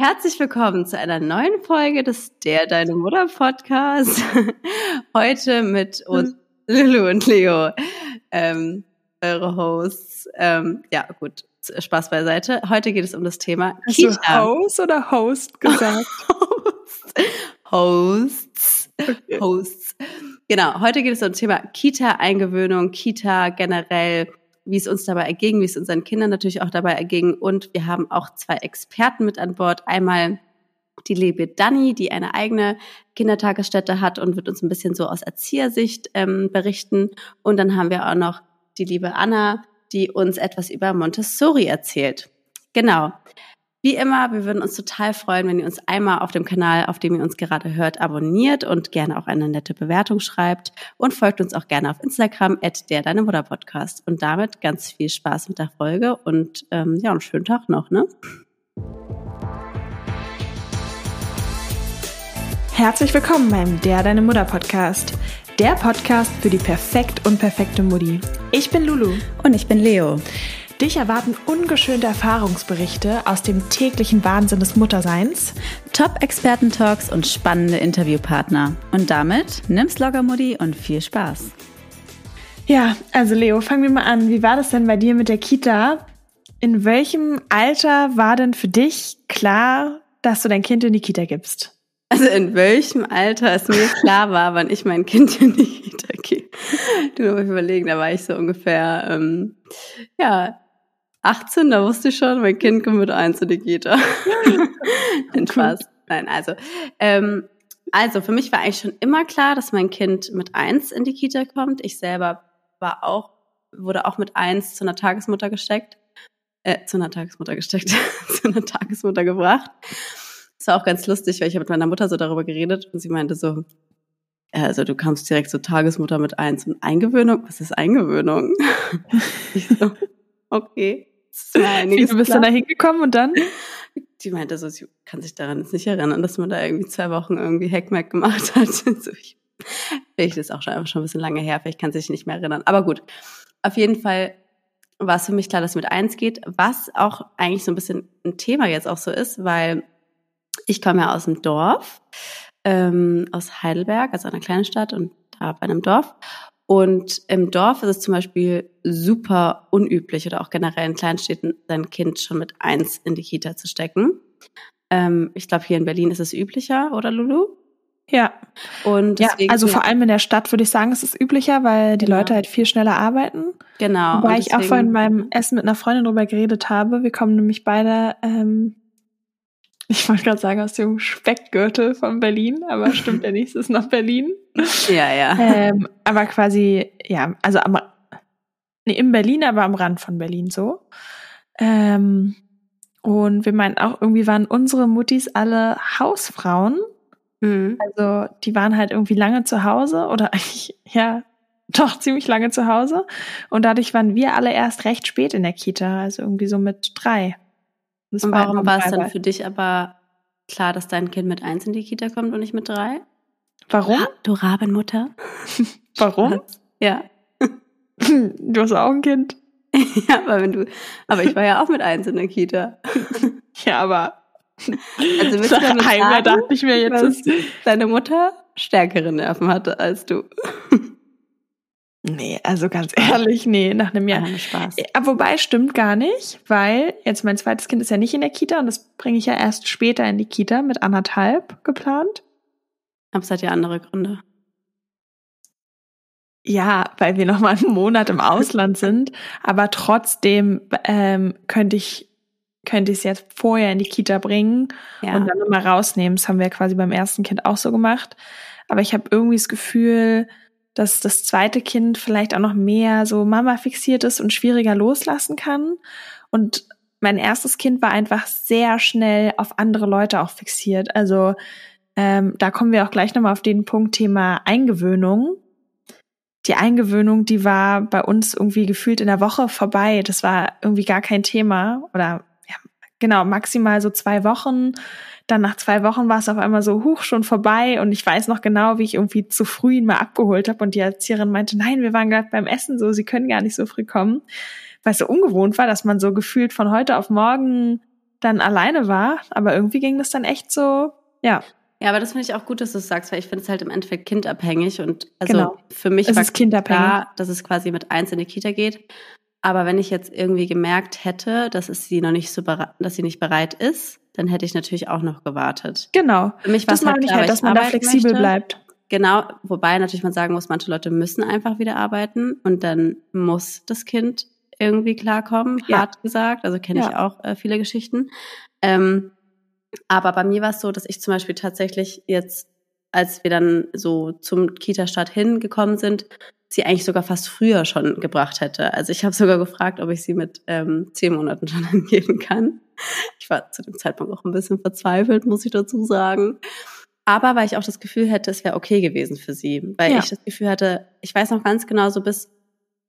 Herzlich willkommen zu einer neuen Folge des Der Deine Mutter Podcast. Heute mit uns Lulu und Leo, ähm, eure Hosts. Ähm, ja, gut, Spaß beiseite. Heute geht es um das Thema Hast Kita. Du Host oder Host gesagt? Hosts. Okay. Hosts. Genau, heute geht es um das Thema Kita-Eingewöhnung, Kita generell, wie es uns dabei erging, wie es unseren Kindern natürlich auch dabei erging. Und wir haben auch zwei Experten mit an Bord. Einmal die liebe Dani, die eine eigene Kindertagesstätte hat und wird uns ein bisschen so aus Erziehersicht ähm, berichten. Und dann haben wir auch noch die liebe Anna, die uns etwas über Montessori erzählt. Genau. Wie immer, wir würden uns total freuen, wenn ihr uns einmal auf dem Kanal, auf dem ihr uns gerade hört, abonniert und gerne auch eine nette Bewertung schreibt und folgt uns auch gerne auf Instagram at der Deine Mutter Podcast. Und damit ganz viel Spaß mit der Folge und ähm, ja, einen schönen Tag noch, ne? Herzlich willkommen beim Der Deine Mutter Podcast. Der Podcast für die perfekt und perfekte Mutti. Ich bin Lulu. Und ich bin Leo. Dich erwarten ungeschönte Erfahrungsberichte aus dem täglichen Wahnsinn des Mutterseins, Top-Experten-Talks und spannende Interviewpartner. Und damit nimm's locker, Mutti, und viel Spaß. Ja, also Leo, fangen wir mal an. Wie war das denn bei dir mit der Kita? In welchem Alter war denn für dich klar, dass du dein Kind in die Kita gibst? Also in welchem Alter es mir klar war, wann ich mein Kind in die Kita gehe. Du musst überlegen, da war ich so ungefähr, ähm, ja, 18, da wusste ich schon, mein Kind kommt mit eins in die Kita. Den Spaß. Nein, also, ähm, also für mich war eigentlich schon immer klar, dass mein Kind mit eins in die Kita kommt. Ich selber war auch, wurde auch mit eins zu einer Tagesmutter gesteckt, äh, zu einer Tagesmutter gesteckt, zu einer Tagesmutter gebracht. Das war auch ganz lustig, weil ich habe mit meiner Mutter so darüber geredet und sie meinte so, also du kamst direkt zur Tagesmutter mit eins und Eingewöhnung. Was ist Eingewöhnung? ich so, okay. Wie, du bist dann da hingekommen und dann? Die meinte so, sie kann sich daran jetzt nicht erinnern, dass man da irgendwie zwei Wochen irgendwie Hackmack gemacht hat. so, ich, vielleicht ist auch schon einfach schon ein bisschen lange her, vielleicht kann sie sich nicht mehr erinnern. Aber gut, auf jeden Fall war es für mich klar, dass mit eins geht, was auch eigentlich so ein bisschen ein Thema jetzt auch so ist, weil ich komme ja aus dem Dorf, ähm, aus Heidelberg, also einer kleinen Stadt und da bei einem Dorf. Und im Dorf ist es zum Beispiel super unüblich oder auch generell in Kleinstädten, sein Kind schon mit eins in die Kita zu stecken. Ähm, ich glaube, hier in Berlin ist es üblicher, oder Lulu? Ja. Und ja, also vor allem in der Stadt würde ich sagen, ist es üblicher, weil die genau. Leute halt viel schneller arbeiten. Genau. Wobei ich auch vorhin beim Essen mit einer Freundin drüber geredet habe. Wir kommen nämlich beide ähm, ich wollte gerade sagen, aus dem Speckgürtel von Berlin, aber stimmt ja nicht, es ist nach Berlin. Ja, ja. Ähm, aber quasi, ja, also am, nee, in Berlin, aber am Rand von Berlin so. Ähm, und wir meinen auch, irgendwie waren unsere Muttis alle Hausfrauen. Mhm. Also die waren halt irgendwie lange zu Hause oder eigentlich, ja, doch ziemlich lange zu Hause. Und dadurch waren wir alle erst recht spät in der Kita, also irgendwie so mit drei. Das und warum war es dann für dich aber klar, dass dein Kind mit eins in die Kita kommt und nicht mit drei? Warum? du Rabenmutter. warum? Ja. Du hast auch ein Kind. ja, aber wenn du, aber ich war ja auch mit eins in der Kita. ja, aber also willst du damit sagen, dachte ich mir jetzt, dass deine Mutter stärkere Nerven hatte als du. Nee, also ganz ehrlich, nee, nach einem Jahr. Spaß. Äh, wobei stimmt gar nicht, weil jetzt mein zweites Kind ist ja nicht in der Kita und das bringe ich ja erst später in die Kita mit anderthalb geplant. Aber es hat ja andere Gründe. Ja, weil wir noch mal einen Monat im Ausland sind, aber trotzdem ähm, könnte ich könnte ich es jetzt vorher in die Kita bringen ja. und dann nochmal rausnehmen. Das haben wir quasi beim ersten Kind auch so gemacht. Aber ich habe irgendwie das Gefühl, dass das zweite Kind vielleicht auch noch mehr so Mama fixiert ist und schwieriger loslassen kann. Und mein erstes Kind war einfach sehr schnell auf andere Leute auch fixiert. Also ähm, da kommen wir auch gleich nochmal auf den Punkt Thema Eingewöhnung. Die Eingewöhnung, die war bei uns irgendwie gefühlt in der Woche vorbei. Das war irgendwie gar kein Thema. Oder ja, genau, maximal so zwei Wochen. Dann nach zwei Wochen war es auf einmal so, huch, schon vorbei. Und ich weiß noch genau, wie ich irgendwie zu früh ihn mal abgeholt habe. Und die Erzieherin meinte, nein, wir waren gerade beim Essen so, sie können gar nicht so früh kommen. Weil es so ungewohnt war, dass man so gefühlt von heute auf morgen dann alleine war. Aber irgendwie ging das dann echt so, ja. Ja, aber das finde ich auch gut, dass du es sagst, weil ich finde es halt im Endeffekt kindabhängig und also Genau. für mich Es war ist kindabhängig. klar, dass es quasi mit eins in die Kita geht. Aber wenn ich jetzt irgendwie gemerkt hätte, dass es sie noch nicht so dass sie nicht bereit ist, dann hätte ich natürlich auch noch gewartet. Genau. Für mich war Das es halt ich klar, halt, dass man da flexibel möchte. bleibt. Genau, wobei natürlich man sagen muss, manche Leute müssen einfach wieder arbeiten und dann muss das Kind irgendwie klarkommen, Ja. hart gesagt. Also kenne ich Ja. auch äh, viele Geschichten. Ähm, aber bei mir war es so, dass ich zum Beispiel tatsächlich jetzt, als wir dann so zum Kita-Start hingekommen sind, sie eigentlich sogar fast früher schon gebracht hätte. Also ich habe sogar gefragt, ob ich sie mit ähm, zehn Monaten schon hingeben kann. Ich war zu dem Zeitpunkt auch ein bisschen verzweifelt, muss ich dazu sagen. Aber weil ich auch das Gefühl hätte, es wäre okay gewesen für sie. Weil Ja. ich das Gefühl hatte, ich weiß noch ganz genau, so bis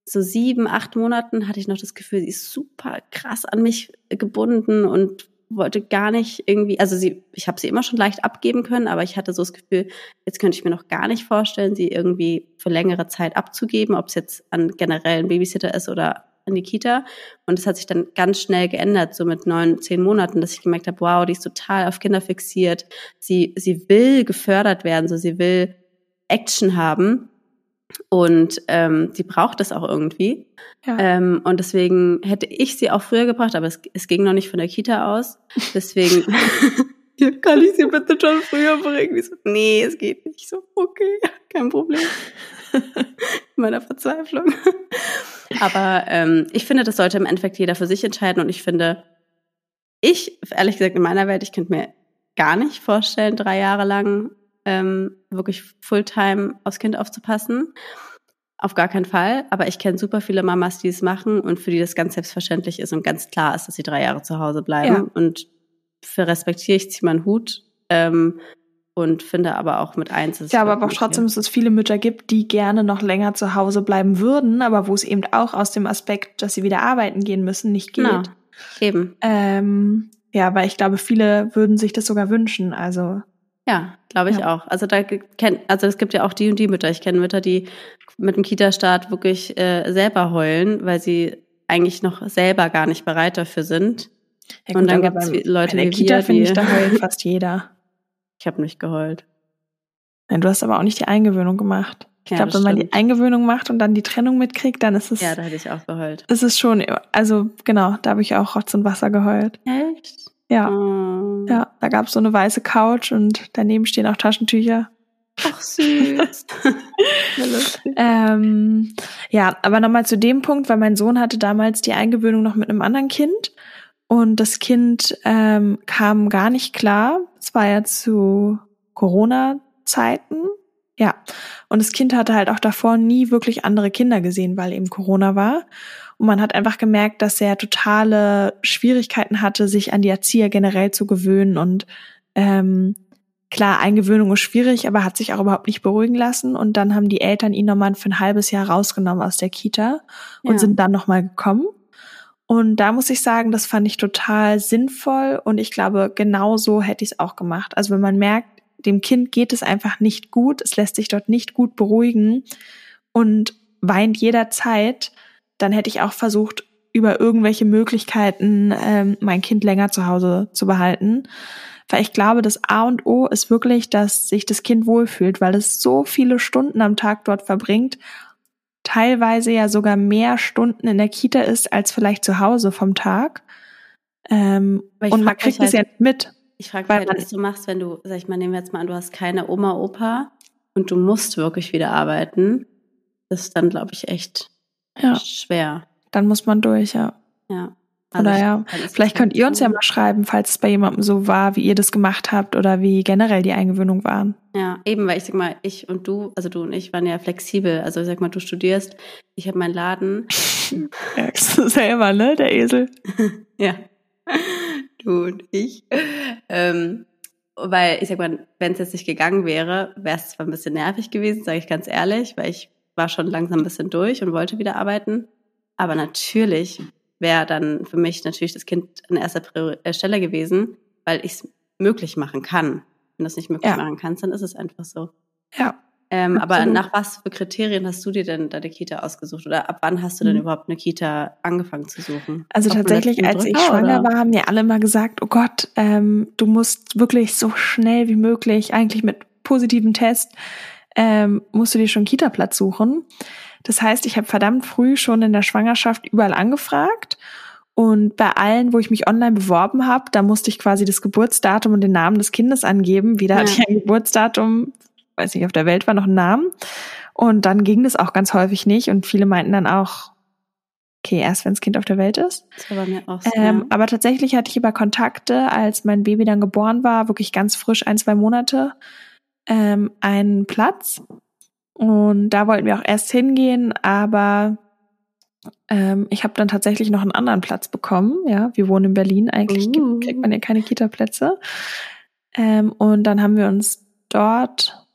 so sieben, acht Monaten hatte ich noch das Gefühl, sie ist super krass an mich gebunden und wollte gar nicht irgendwie, also sie, ich habe sie immer schon leicht abgeben können, aber ich hatte so das Gefühl, jetzt könnte ich mir noch gar nicht vorstellen, sie irgendwie für längere Zeit abzugeben, ob es jetzt an generellen Babysitter ist oder an die Kita. Und das hat sich dann ganz schnell geändert, so mit neun, zehn Monaten, dass ich gemerkt habe, wow, die ist total auf Kinder fixiert. Sie, sie will gefördert werden, so sie will Action haben. Und ähm, sie braucht das auch irgendwie. Ja. Ähm, und deswegen hätte ich sie auch früher gebracht, aber es, es ging noch nicht von der Kita aus. Deswegen kann ich sie bitte schon früher bringen. Die so, nee, es geht nicht. Ich So, okay, kein Problem. In meiner Verzweiflung. Aber ähm, ich finde, das sollte im Endeffekt jeder für sich entscheiden. Und ich finde, ich, ehrlich gesagt, in meiner Welt, ich könnte mir gar nicht vorstellen, drei Jahre lang ähm, wirklich Fulltime aufs Kind aufzupassen. Auf gar keinen Fall. Aber ich kenne super viele Mamas, die es machen und für die das ganz selbstverständlich ist und ganz klar ist, dass sie drei Jahre zu Hause bleiben. Ja. Und für respektiere ich, ziehe meinen Hut. Ähm, und finde aber auch mit eins ist es Ja, aber auch trotzdem, dass es viele Mütter gibt, die gerne noch länger zu Hause bleiben würden, aber wo es eben auch aus dem Aspekt, dass sie wieder arbeiten gehen müssen, nicht geht. Genau. Eben. Ähm, ja, weil ich glaube, viele würden sich das sogar wünschen. Also Ja, glaube ich Ja. auch. Also da kennt, also es gibt ja auch die und die Mütter. Ich kenne Mütter, die mit dem Kita-Start wirklich äh, selber heulen, weil sie eigentlich noch selber gar nicht bereit dafür sind. Ja Und dann beim- wie- Leute bei der wie Kita wir, finde ich, die- da heult fast jeder. Ich habe nicht geheult. Nein, du hast aber auch nicht die Eingewöhnung gemacht. Ich Ja, glaube, wenn man die stimmt. Eingewöhnung macht und dann die Trennung mitkriegt, dann ist es, Ja, da hätte ich auch geheult. ist es schon, also genau, da habe ich auch Rotz und Wasser geheult. Echt? Ja, Oh. ja, da gab es so eine weiße Couch und daneben stehen auch Taschentücher. Ach süß. Ähm, ja, aber nochmal zu dem Punkt, weil mein Sohn hatte damals die Eingewöhnung noch mit einem anderen Kind und das Kind ähm, kam gar nicht klar. Es war ja zu Corona-Zeiten. Ja, und das Kind hatte halt auch davor nie wirklich andere Kinder gesehen, weil eben Corona war. Und man hat einfach gemerkt, dass er totale Schwierigkeiten hatte, sich an die Erzieher generell zu gewöhnen und ähm, Klar, Eingewöhnung ist schwierig, aber hat sich auch überhaupt nicht beruhigen lassen. Und dann haben die Eltern ihn nochmal für ein halbes Jahr rausgenommen aus der Kita und Ja. sind dann nochmal gekommen. Und da muss ich sagen, das fand ich total sinnvoll und ich glaube, genau so hätte ich es auch gemacht. Also wenn man merkt, dem Kind geht es einfach nicht gut, es lässt sich dort nicht gut beruhigen und weint jederzeit, dann hätte ich auch versucht, über irgendwelche Möglichkeiten ähm, mein Kind länger zu Hause zu behalten. Weil ich glaube, das A und O ist wirklich, dass sich das Kind wohlfühlt, weil es so viele Stunden am Tag dort verbringt, teilweise ja sogar mehr Stunden in der Kita ist als vielleicht zu Hause vom Tag. Ähm, und man kriegt es ja halt- nicht mit. Ich frage mich, halt, was du machst, wenn du, sag ich mal, nehmen wir jetzt mal an, du hast keine Oma, Opa und du musst wirklich wieder arbeiten. Das ist dann, glaube ich, echt Ja, schwer. dann muss man durch, ja. Ja. Oder ich- ja, es Vielleicht könnt halt ihr uns ja mal schreiben, falls es bei jemandem so war, wie ihr das gemacht habt oder wie generell die Eingewöhnung waren. Ja, eben, weil ich sag mal, ich und du, also du und ich waren ja flexibel. Also ich sag mal, du studierst, ich habe meinen Laden. Merkst du selber, ne, der Esel? Ja. Du und ich. Ähm, weil ich sag mal, wenn es jetzt nicht gegangen wäre, wäre es zwar ein bisschen nervig gewesen, sage ich ganz ehrlich, weil ich war schon langsam ein bisschen durch und wollte wieder arbeiten. Aber natürlich wäre dann für mich natürlich das Kind an erster äh, Stelle gewesen, weil ich es möglich machen kann. Wenn du es nicht möglich Ja. machen kannst, dann ist es einfach so. Ja. Ähm, aber nach was für Kriterien hast du dir denn deine Kita ausgesucht oder ab wann hast du denn mhm. überhaupt eine Kita angefangen zu suchen? Also Ob tatsächlich, als ich schwanger oder? war, haben ja alle immer gesagt, oh Gott, ähm, du musst wirklich so schnell wie möglich, eigentlich mit positivem Test, ähm, musst du dir schon Kita-Platz suchen. Das heißt, ich habe verdammt früh schon in der Schwangerschaft überall angefragt und bei allen, wo ich mich online beworben habe, da musste ich quasi das Geburtsdatum und den Namen des Kindes angeben. Wieder ja. hatte ich ein Geburtsdatum, weiß nicht, auf der Welt war noch ein Namen. Und dann ging das auch ganz häufig nicht. Und viele meinten dann auch, okay, erst wenn das Kind auf der Welt ist. Das war bei mir auch so, ähm, Aber tatsächlich hatte ich über Kontakte, als mein Baby dann geboren war, wirklich ganz frisch, ein, zwei Monate, ähm, einen Platz. Und da wollten wir auch erst hingehen, aber ähm, ich habe dann tatsächlich noch einen anderen Platz bekommen. Ja, wir wohnen in Berlin. Eigentlich uh. kriegt man ja keine Kita-Plätze. Ähm, und dann haben wir uns dort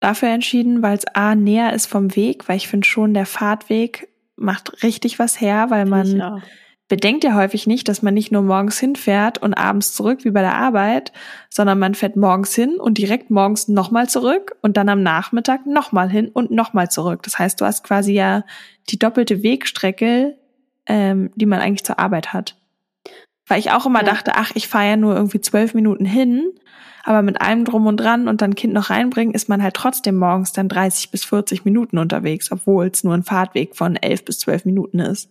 dafür entschieden, weil es a näher ist vom Weg, weil ich finde schon der Fahrtweg macht richtig was her, weil man bedenkt ja häufig nicht, dass man nicht nur morgens hinfährt und abends zurück wie bei der Arbeit, sondern man fährt morgens hin und direkt morgens nochmal zurück und dann am Nachmittag nochmal hin und nochmal zurück. Das heißt, du hast quasi ja die doppelte Wegstrecke, ähm, die man eigentlich zur Arbeit hat. Weil ich auch immer ja. dachte, ach, ich fahre ja nur irgendwie zwölf Minuten hin, aber mit allem drum und dran und dann Kind noch reinbringen, ist man halt trotzdem morgens dann 30 bis 40 Minuten unterwegs, obwohl es nur ein Fahrtweg von elf bis zwölf Minuten ist.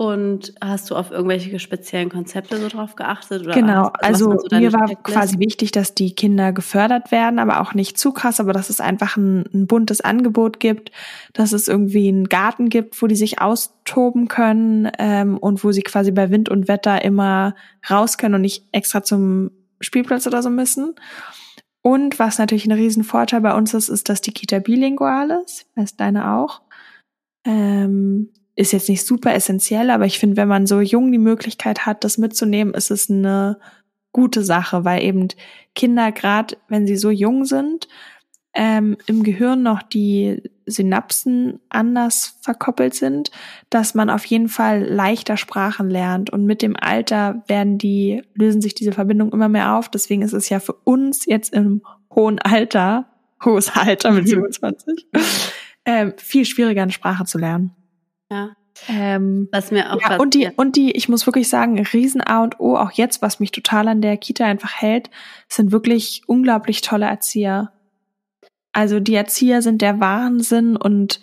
Und hast du auf irgendwelche speziellen Konzepte so drauf geachtet? Oder genau, also, also so mir war quasi wichtig, dass die Kinder gefördert werden, aber auch nicht zu krass, aber dass es einfach ein, ein, buntes Angebot gibt, dass es irgendwie einen Garten gibt, wo die sich austoben können ähm, und wo sie quasi bei Wind und Wetter immer raus können und nicht extra zum Spielplatz oder so müssen. Und was natürlich ein Riesenvorteil bei uns ist, ist, dass die Kita bilingual ist, weiß deine auch. Ähm, ist jetzt nicht super essentiell, aber ich finde, wenn man so jung die Möglichkeit hat, das mitzunehmen, ist es eine gute Sache, weil eben Kinder, gerade wenn sie so jung sind, ähm, im Gehirn noch die Synapsen anders verkoppelt sind, dass man auf jeden Fall leichter Sprachen lernt und mit dem Alter werden die, lösen sich diese Verbindungen immer mehr auf. Deswegen ist es ja für uns jetzt im hohen Alter, hohes Alter mit 27, äh, viel schwieriger eine Sprache zu lernen. Ja. Ähm, was mir auch ja, und die und die ich muss wirklich sagen Riesen A und O auch jetzt was mich total an der Kita einfach hält sind wirklich unglaublich tolle Erzieher also die Erzieher sind der Wahnsinn und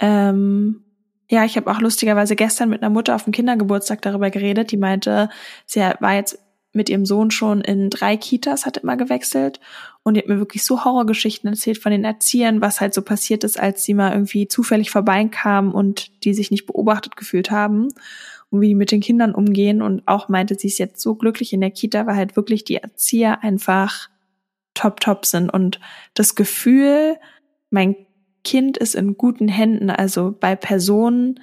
ähm, ja ich habe auch lustigerweise gestern mit einer Mutter auf dem Kindergeburtstag darüber geredet die meinte sie war jetzt mit ihrem Sohn schon in drei Kitas, hat immer gewechselt. Und die hat mir wirklich so Horrorgeschichten erzählt von den Erziehern, was halt so passiert ist, als sie mal irgendwie zufällig vorbeikamen und die sich nicht beobachtet gefühlt haben und wie die mit den Kindern umgehen. Und auch meinte, sie ist jetzt so glücklich in der Kita, weil halt wirklich die Erzieher einfach top, top sind. Und das Gefühl, mein Kind ist in guten Händen, also bei Personen,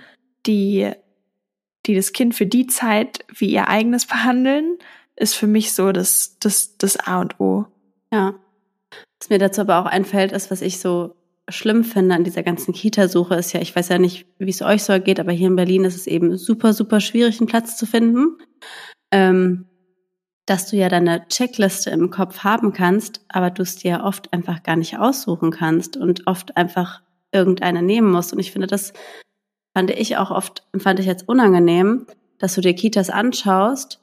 die die das Kind für die Zeit wie ihr eigenes behandeln, ist für mich so das, das, das A und O. Ja. Was mir dazu aber auch einfällt, ist, was ich so schlimm finde an dieser ganzen Kita-Suche, ist ja, ich weiß ja nicht, wie es euch so geht, aber hier in Berlin ist es eben super, super schwierig, einen Platz zu finden. Ähm, dass du ja deine Checkliste im Kopf haben kannst, aber du es dir oft einfach gar nicht aussuchen kannst und oft einfach irgendeine nehmen musst. Und ich finde, das fand ich auch oft, fand ich jetzt unangenehm, dass du dir Kitas anschaust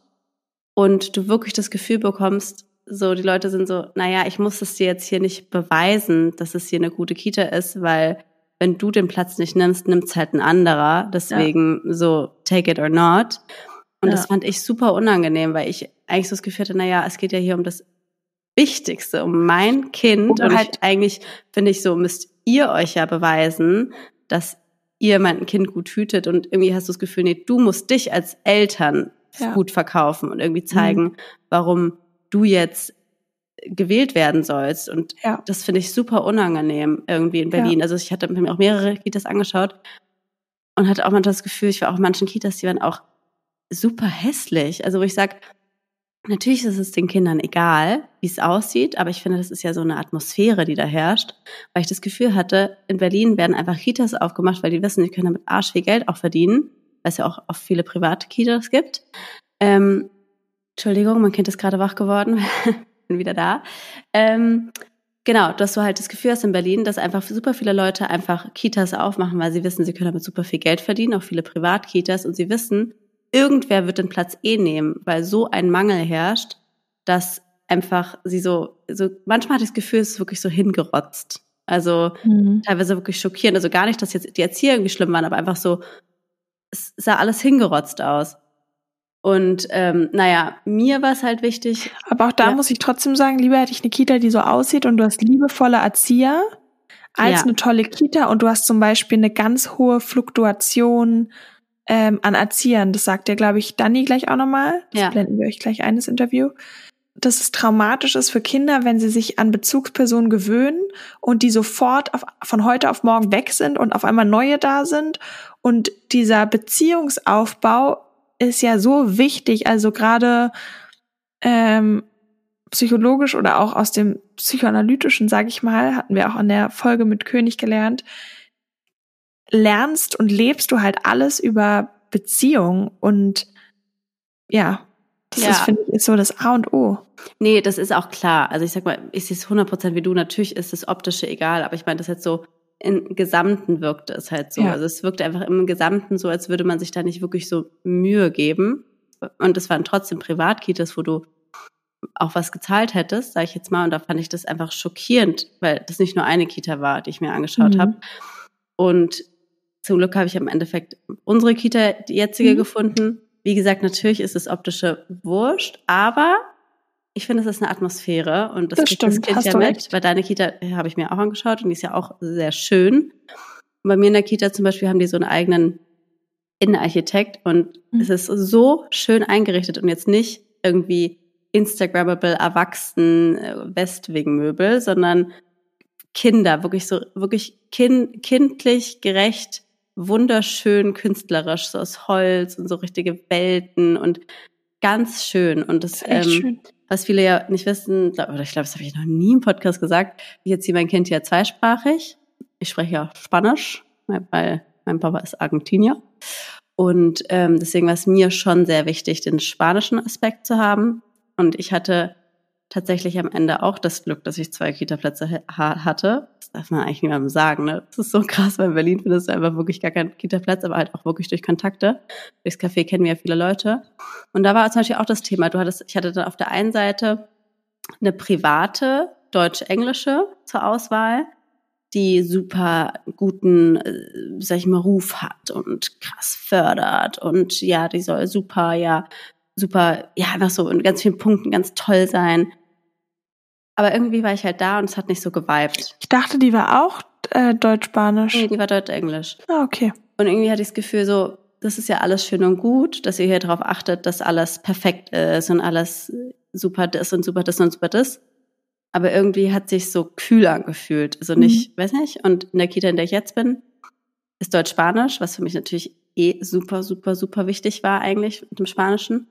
und du wirklich das Gefühl bekommst, so die Leute sind so, naja, ich muss es dir jetzt hier nicht beweisen, dass es hier eine gute Kita ist, weil wenn du den Platz nicht nimmst, nimmt es halt ein anderer. Deswegen ja. so take it or not. Und ja. das fand ich super unangenehm, weil ich eigentlich so das Gefühl hatte, naja, es geht ja hier um das Wichtigste, um mein Kind. Oder und halt ich, eigentlich finde ich so, müsst ihr euch ja beweisen, dass ihr mein Kind gut hütet. Und irgendwie hast du das Gefühl, nee, du musst dich als Eltern ja. gut verkaufen und irgendwie zeigen, mhm. warum du jetzt gewählt werden sollst. Und ja. das finde ich super unangenehm irgendwie in Berlin. Ja. Also ich hatte mir auch mehrere Kitas angeschaut und hatte auch manchmal das Gefühl, ich war auch in manchen Kitas, die waren auch super hässlich. Also wo ich sage, natürlich ist es den Kindern egal, wie es aussieht, aber ich finde, das ist ja so eine Atmosphäre, die da herrscht, weil ich das Gefühl hatte, in Berlin werden einfach Kitas aufgemacht, weil die wissen, die können damit arsch viel Geld auch verdienen weil es ja auch oft viele private Kitas gibt. Ähm, Entschuldigung, mein Kind ist gerade wach geworden, bin wieder da. Ähm, Genau, dass du halt das Gefühl hast in Berlin, dass einfach super viele Leute einfach Kitas aufmachen, weil sie wissen, sie können damit super viel Geld verdienen, auch viele Privatkitas und sie wissen, irgendwer wird den Platz eh nehmen, weil so ein Mangel herrscht, dass einfach sie so, so manchmal hatte ich das Gefühl, es ist wirklich so hingerotzt. Also mhm. teilweise wirklich schockierend. Also gar nicht, dass jetzt die Erzieher irgendwie schlimm waren, aber einfach so, es sah alles hingerotzt aus. Und ähm, naja, mir war es halt wichtig. Aber auch da ja. muss ich trotzdem sagen, lieber hätte ich eine Kita, die so aussieht und du hast liebevolle Erzieher als ja. eine tolle Kita und du hast zum Beispiel eine ganz hohe Fluktuation ähm, an Erziehern. Das sagt ja, glaube ich, Dani gleich auch nochmal. Das ja. blenden wir euch gleich ein, das Interview. Dass es traumatisch ist für Kinder, wenn sie sich an Bezugspersonen gewöhnen und die sofort auf, von heute auf morgen weg sind und auf einmal neue da sind. Und dieser Beziehungsaufbau ist ja so wichtig. Also gerade ähm, psychologisch oder auch aus dem psychoanalytischen, sage ich mal, hatten wir auch an der Folge mit König gelernt, lernst und lebst du halt alles über Beziehung und ja, das ja. ist, finde ich, ist so das A und O. Nee, das ist auch klar. Also ich sag mal, ich sehe es 100% wie du. Natürlich ist das Optische egal, aber ich meine, das jetzt so im Gesamten wirkte es halt so. Ja. Also es wirkte einfach im Gesamten so, als würde man sich da nicht wirklich so Mühe geben. Und es waren trotzdem Privatkitas, wo du auch was gezahlt hättest, sage ich jetzt mal. Und da fand ich das einfach schockierend, weil das nicht nur eine Kita war, die ich mir angeschaut mhm. habe. Und zum Glück habe ich im Endeffekt unsere Kita, die jetzige, mhm. gefunden. Wie gesagt, natürlich ist das optische wurscht, aber ich finde, es ist eine Atmosphäre und das, das stimmt, das Kind ja mit, recht. weil deine Kita habe ich mir auch angeschaut und die ist ja auch sehr schön. Und bei mir in der Kita zum Beispiel haben die so einen eigenen Innenarchitekt und mhm. es ist so schön eingerichtet und jetzt nicht irgendwie Instagrammable erwachsen äh, Westwing-Möbel, sondern Kinder, wirklich so, wirklich kind, kindlich gerecht, wunderschön künstlerisch, so aus Holz und so richtige Welten und ganz schön. Und das, ähm, schön was viele ja nicht wissen, oder ich glaube, das habe ich noch nie im Podcast gesagt. Ich erziehe mein Kind ja zweisprachig. Ich spreche ja Spanisch, weil mein Papa ist Argentinier. Und ähm, deswegen war es mir schon sehr wichtig, den spanischen Aspekt zu haben. Und ich hatte tatsächlich am Ende auch das Glück, dass ich zwei Kita-Plätze ha hatte. Das darf man eigentlich niemandem sagen. Ne? Das ist so krass, weil in Berlin findest du einfach wirklich gar keinen Kita-Platz, aber halt auch wirklich durch Kontakte. Durchs Café kennen wir ja viele Leute. Und da war zum Beispiel auch das Thema. Du hattest, ich hatte dann auf der einen Seite eine private deutsch-englische zur Auswahl, die super guten, äh, sag ich mal, Ruf hat und krass fördert und ja, die soll super, ja, super, ja, einfach so in ganz vielen Punkten ganz toll sein. Aber irgendwie war ich halt da und es hat nicht so geweibt. Ich dachte, die war auch äh, Deutsch-Spanisch. Nee, die war Deutsch-Englisch. Ah, okay. Und irgendwie hatte ich das Gefühl so, das ist ja alles schön und gut, dass ihr hier darauf achtet, dass alles perfekt ist und alles super das und super das und super das. Aber irgendwie hat sich so kühl angefühlt. Also nicht, mhm. weiß nicht. Und in der Kita, in der ich jetzt bin, ist Deutsch-Spanisch, was für mich natürlich eh super, super, super wichtig war eigentlich mit dem Spanischen.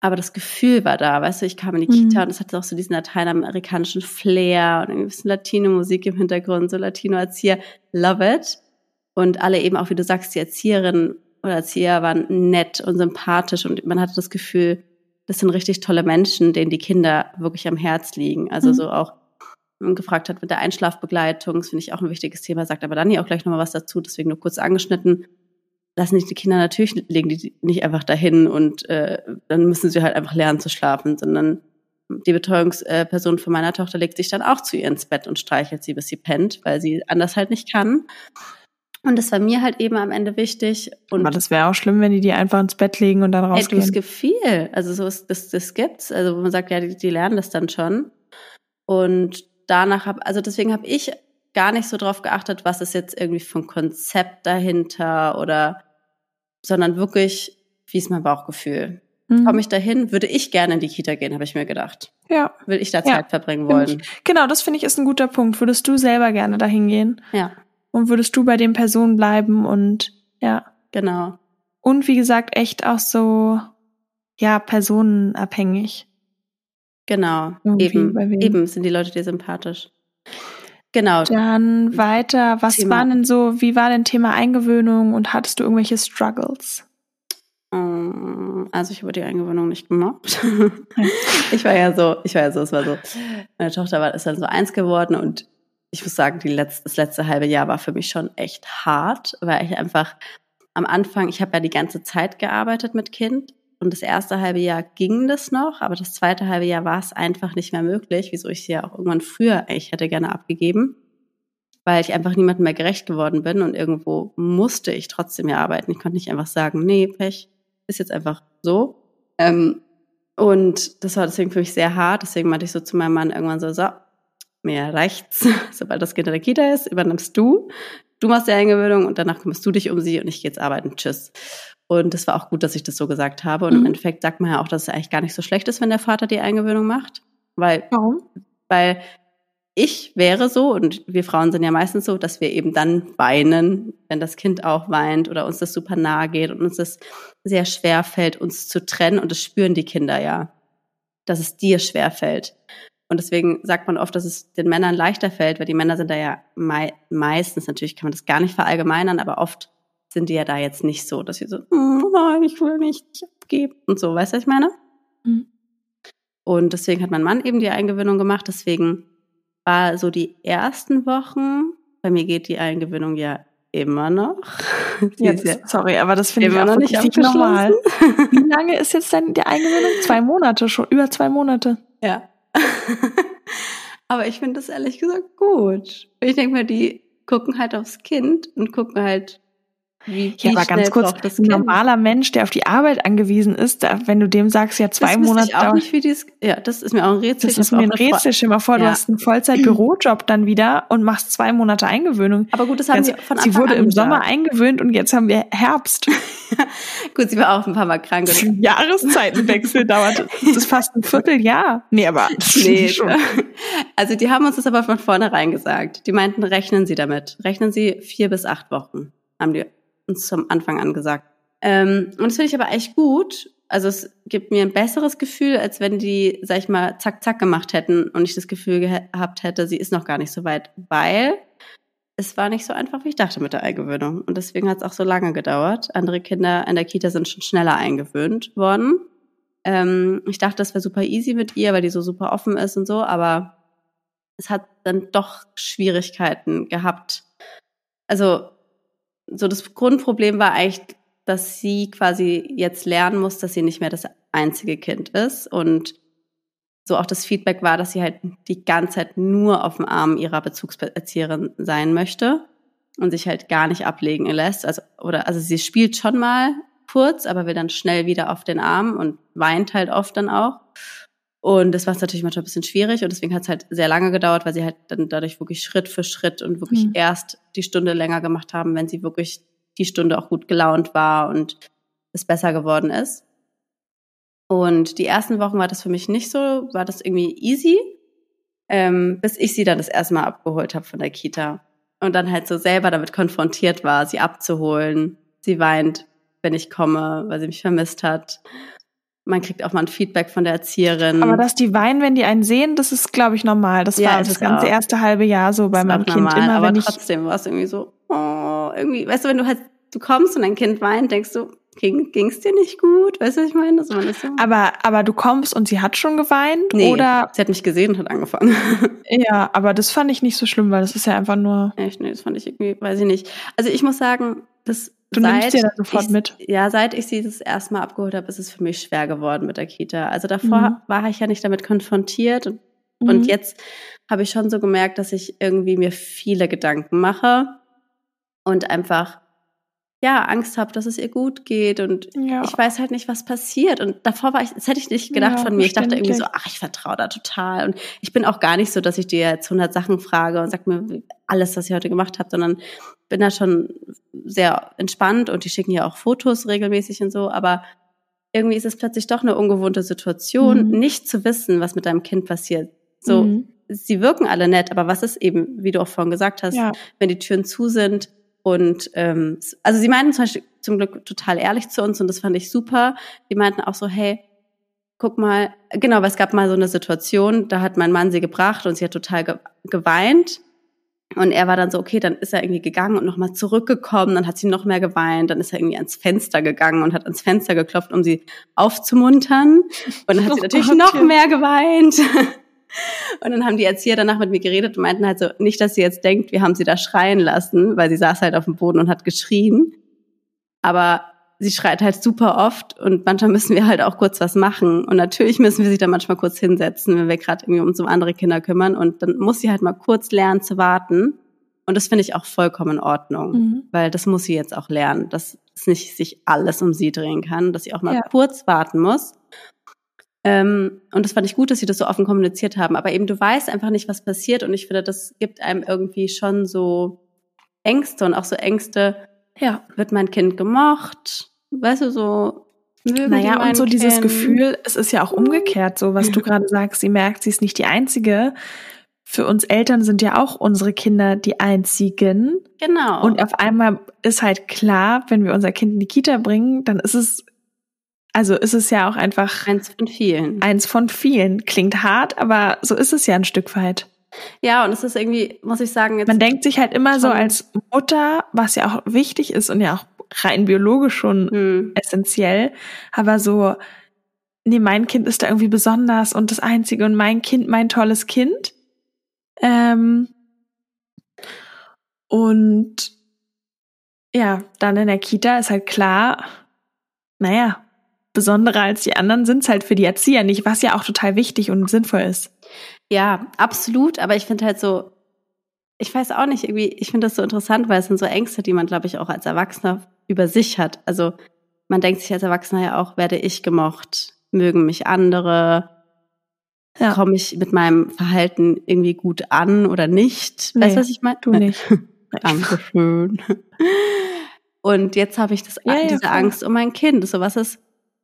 Aber das Gefühl war da, weißt du, ich kam in die Kita mhm. und es hatte auch so diesen lateinamerikanischen Flair und irgendwie ein bisschen Latino-Musik im Hintergrund, so Latino-Erzieher, love it. Und alle eben auch, wie du sagst, die Erzieherinnen oder Erzieher waren nett und sympathisch und man hatte das Gefühl, das sind richtig tolle Menschen, denen die Kinder wirklich am Herz liegen. Also mhm. so auch man gefragt hat mit der Einschlafbegleitung, das finde ich auch ein wichtiges Thema, sagt aber dann ja auch gleich nochmal was dazu, deswegen nur kurz angeschnitten lassen sich die Kinder natürlich legen die nicht einfach dahin und äh, dann müssen sie halt einfach lernen zu schlafen, sondern die Betreuungsperson von meiner Tochter legt sich dann auch zu ihr ins Bett und streichelt sie, bis sie pennt, weil sie anders halt nicht kann. Und das war mir halt eben am Ende wichtig. Und Aber das wäre auch schlimm, wenn die die einfach ins Bett legen und dann rausgehen. Es gibt viel. Also so ist, das, das gibt's. Also wo man sagt, ja, die, die lernen das dann schon. Und danach habe, also deswegen habe ich gar nicht so drauf geachtet, was ist jetzt irgendwie ein Konzept dahinter oder, sondern wirklich, wie ist mein Bauchgefühl? Mhm. Komme ich dahin? Würde ich gerne in die Kita gehen, habe ich mir gedacht. Ja. Will ich da Zeit ja. verbringen wollen? Genau, das finde ich ist ein guter Punkt. Würdest du selber gerne dahin gehen? Ja. Und würdest du bei den Personen bleiben und ja. Genau. Und wie gesagt, echt auch so, ja, personenabhängig. Genau. Irgendwie eben, eben sind die Leute dir sympathisch. Genau. Dann weiter. Was Thema. war denn so, wie war denn Thema Eingewöhnung und hattest du irgendwelche Struggles? Ähm, also ich habe die Eingewöhnung nicht gemacht. ich war ja so, ich war ja so, es war so, meine Tochter war, ist dann so eins geworden und ich muss sagen, die letzte, das letzte halbe Jahr war für mich schon echt hart, weil ich einfach am Anfang, ich habe ja die ganze Zeit gearbeitet mit Kind und das erste halbe Jahr ging das noch, aber das zweite halbe Jahr war es einfach nicht mehr möglich, wieso ich sie ja auch irgendwann früher ich hätte gerne abgegeben, weil ich einfach niemandem mehr gerecht geworden bin und irgendwo musste ich trotzdem ja arbeiten. Ich konnte nicht einfach sagen, nee, Pech, ist jetzt einfach so. Ähm, und das war deswegen für mich sehr hart. Deswegen meinte ich so zu meinem Mann irgendwann so, so, mehr rechts, sobald das Kind in der Kita ist, übernimmst du. Du machst die Eingewöhnung und danach kümmerst du dich um sie und ich gehe jetzt arbeiten. Tschüss. Und das war auch gut, dass ich das so gesagt habe. Und mhm. im Endeffekt sagt man ja auch, dass es eigentlich gar nicht so schlecht ist, wenn der Vater die Eingewöhnung macht. Weil, Warum? Weil ich wäre so, und wir Frauen sind ja meistens so, dass wir eben dann weinen, wenn das Kind auch weint oder uns das super nahe geht und uns das sehr schwer fällt, uns zu trennen. Und das spüren die Kinder ja, dass es dir schwer fällt. Und deswegen sagt man oft, dass es den Männern leichter fällt, weil die Männer sind da ja mei meistens, natürlich kann man das gar nicht verallgemeinern, aber oft sind die ja da jetzt nicht so, dass sie so, oh nein, ich will nicht abgeben und so, weißt du, was ich meine? Mhm. Und deswegen hat mein Mann eben die Eingewöhnung gemacht, deswegen war so die ersten Wochen, bei mir geht die Eingewöhnung ja immer noch. Jetzt, ja, sorry, aber das finde ich auch noch nicht normal. Wie lange ist jetzt denn die Eingewöhnung? Zwei Monate schon, über zwei Monate. Ja. aber ich finde das ehrlich gesagt gut. Ich denke mal, die gucken halt aufs Kind und gucken halt, wie, ja, aber ganz kurz, ein normaler Mensch, der auf die Arbeit angewiesen ist, da, wenn du dem sagst, ja zwei das Monate. Ich auch nicht, wie dies, ja, das ist mir auch ein Rätsel. Das ist mir ein Rätsel. Stell mal vor, ja. du hast einen Vollzeit-Bürojob dann wieder und machst zwei Monate Eingewöhnung. Aber gut, das haben sie von Anfang Sie wurde im Sommer eingewöhnt und jetzt haben wir Herbst. gut, sie war auch ein paar Mal krank. Jahreszeitenwechsel dauert. Das ist fast ein Vierteljahr. Nee, aber nee, schon. Also die haben uns das aber von vornherein gesagt. Die meinten, rechnen Sie damit. Rechnen Sie vier bis acht Wochen. Haben die uns zum Anfang an gesagt. Ähm, und das finde ich aber echt gut. Also es gibt mir ein besseres Gefühl, als wenn die, sag ich mal, zack, zack gemacht hätten und ich das Gefühl gehabt hätte, sie ist noch gar nicht so weit, weil es war nicht so einfach, wie ich dachte mit der Eingewöhnung. Und deswegen hat es auch so lange gedauert. Andere Kinder in der Kita sind schon schneller eingewöhnt worden. Ähm, ich dachte, das wäre super easy mit ihr, weil die so super offen ist und so, aber es hat dann doch Schwierigkeiten gehabt. Also so das Grundproblem war eigentlich, dass sie quasi jetzt lernen muss, dass sie nicht mehr das einzige Kind ist und so auch das Feedback war, dass sie halt die ganze Zeit nur auf dem Arm ihrer Bezugserzieherin sein möchte und sich halt gar nicht ablegen lässt. Also, oder, also sie spielt schon mal kurz, aber will dann schnell wieder auf den Arm und weint halt oft dann auch. Und das war natürlich manchmal ein bisschen schwierig und deswegen hat es halt sehr lange gedauert, weil sie halt dann dadurch wirklich Schritt für Schritt und wirklich mhm. erst die Stunde länger gemacht haben, wenn sie wirklich die Stunde auch gut gelaunt war und es besser geworden ist. Und die ersten Wochen war das für mich nicht so, war das irgendwie easy, ähm, bis ich sie dann das erste Mal abgeholt habe von der Kita. Und dann halt so selber damit konfrontiert war, sie abzuholen. Sie weint, wenn ich komme, weil sie mich vermisst hat man kriegt auch mal ein Feedback von der Erzieherin. Aber dass die weinen, wenn die einen sehen, das ist, glaube ich, normal. Das ja, war das ganze auch. erste halbe Jahr so bei meinem Kind normal, immer. Aber trotzdem war es irgendwie so, oh, irgendwie, weißt du, wenn du halt, du kommst und dein Kind weint, denkst du, ging es dir nicht gut? Weißt du, was ich meine? Also so. Aber, aber du kommst und sie hat schon geweint? Nee, oder? sie hat mich gesehen und hat angefangen. ja, aber das fand ich nicht so schlimm, weil das ist ja einfach nur. Echt, nee, das fand ich irgendwie, weiß ich nicht. Also ich muss sagen, das Du seit nimmst dir das sofort ich, mit. Ja, seit ich sie das erste Mal abgeholt habe, ist es für mich schwer geworden mit der Kita. Also davor mhm. war ich ja nicht damit konfrontiert und, mhm. und jetzt habe ich schon so gemerkt, dass ich irgendwie mir viele Gedanken mache und einfach ja, Angst habe, dass es ihr gut geht und ja. ich weiß halt nicht, was passiert. Und davor war ich, das hätte ich nicht gedacht ja, von mir. Ich dachte irgendwie so, ach, ich vertraue da total. Und ich bin auch gar nicht so, dass ich dir jetzt 100 Sachen frage und sag mir alles, was ihr heute gemacht habt, sondern bin da schon sehr entspannt und die schicken ja auch Fotos regelmäßig und so. Aber irgendwie ist es plötzlich doch eine ungewohnte Situation, mhm. nicht zu wissen, was mit deinem Kind passiert. So, mhm. sie wirken alle nett, aber was ist eben, wie du auch vorhin gesagt hast, ja. wenn die Türen zu sind, und ähm, also sie meinten zum Beispiel zum Glück total ehrlich zu uns und das fand ich super. Die meinten auch so, hey, guck mal, genau, weil es gab mal so eine Situation, da hat mein Mann sie gebracht und sie hat total ge geweint. Und er war dann so, okay, dann ist er irgendwie gegangen und nochmal zurückgekommen, dann hat sie noch mehr geweint, dann ist er irgendwie ans Fenster gegangen und hat ans Fenster geklopft, um sie aufzumuntern. Und dann hat sie oh natürlich Gott, noch mehr geweint. Und dann haben die Erzieher danach mit mir geredet und meinten halt so, nicht, dass sie jetzt denkt, wir haben sie da schreien lassen, weil sie saß halt auf dem Boden und hat geschrien. Aber sie schreit halt super oft und manchmal müssen wir halt auch kurz was machen. Und natürlich müssen wir sie dann manchmal kurz hinsetzen, wenn wir gerade irgendwie um so andere Kinder kümmern. Und dann muss sie halt mal kurz lernen zu warten. Und das finde ich auch vollkommen in Ordnung, mhm. weil das muss sie jetzt auch lernen, dass es nicht sich alles um sie drehen kann, dass sie auch mal ja. kurz warten muss. Ähm, und das fand ich gut, dass sie das so offen kommuniziert haben. Aber eben, du weißt einfach nicht, was passiert. Und ich finde, das gibt einem irgendwie schon so Ängste und auch so Ängste, ja, wird mein Kind gemocht? Weißt du, so naja, und so kennen. dieses Gefühl, es ist ja auch umgekehrt, so was du gerade sagst, sie merkt, sie ist nicht die Einzige. Für uns Eltern sind ja auch unsere Kinder die einzigen. Genau. Und auf einmal ist halt klar, wenn wir unser Kind in die Kita bringen, dann ist es, also ist es ja auch einfach. Eins von vielen. Eins von vielen. Klingt hart, aber so ist es ja ein Stück weit. Ja, und es ist irgendwie, muss ich sagen, jetzt. Man denkt sich halt immer so als Mutter, was ja auch wichtig ist und ja auch rein biologisch schon mhm. essentiell, aber so, nee, mein Kind ist da irgendwie besonders und das Einzige und mein Kind, mein tolles Kind. Ähm, und ja, dann in der Kita ist halt klar, naja, besonderer als die anderen sind es halt für die Erzieher nicht, was ja auch total wichtig und sinnvoll ist. Ja, absolut, aber ich finde halt so, ich weiß auch nicht, irgendwie, ich finde das so interessant, weil es sind so Ängste, die man, glaube ich, auch als Erwachsener über sich hat. Also man denkt sich als Erwachsener ja auch, werde ich gemocht? Mögen mich andere? Ja. Komme ich mit meinem Verhalten irgendwie gut an oder nicht? Nee, weißt du, was ich meine? Du nicht. Dankeschön. Und jetzt habe ich das, ja, ja, diese Angst um mein Kind. So was ist.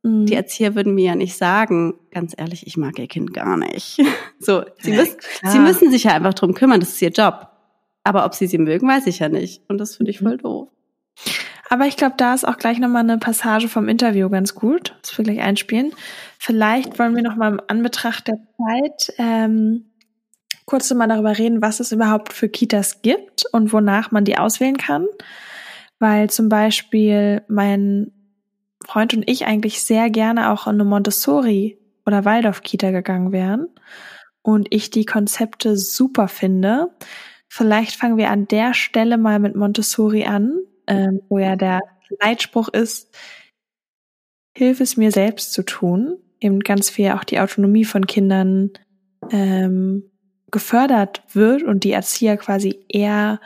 Die Erzieher würden mir ja nicht sagen, ganz ehrlich, ich mag ihr Kind gar nicht. So, sie, müssen, sie müssen sich ja einfach drum kümmern, das ist ihr Job. Aber ob sie sie mögen, weiß ich ja nicht. Und das finde ich mhm. voll doof. Aber ich glaube, da ist auch gleich nochmal eine Passage vom Interview ganz gut, das wir gleich einspielen. Vielleicht wollen wir nochmal im Anbetracht der Zeit ähm, kurz mal darüber reden, was es überhaupt für Kitas gibt und wonach man die auswählen kann. Weil zum Beispiel mein Freund und ich eigentlich sehr gerne auch in eine Montessori- oder Waldorf-Kita gegangen wären und ich die Konzepte super finde. Vielleicht fangen wir an der Stelle mal mit Montessori an, ähm, wo ja der Leitspruch ist, hilf es mir selbst zu tun, eben ganz viel auch die Autonomie von Kindern ähm, gefördert wird und die Erzieher quasi eher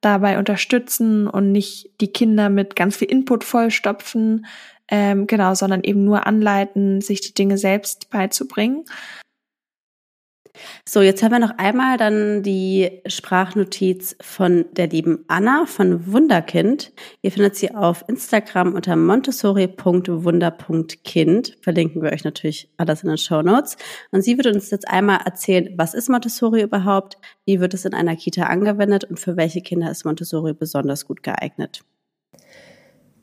dabei unterstützen und nicht die Kinder mit ganz viel Input vollstopfen, ähm, genau, sondern eben nur anleiten, sich die Dinge selbst beizubringen. So, jetzt haben wir noch einmal dann die Sprachnotiz von der lieben Anna von Wunderkind. Ihr findet sie auf Instagram unter montessori.wunder.kind. Verlinken wir euch natürlich alles in den Show Notes. Und sie wird uns jetzt einmal erzählen, was ist Montessori überhaupt, wie wird es in einer Kita angewendet und für welche Kinder ist Montessori besonders gut geeignet.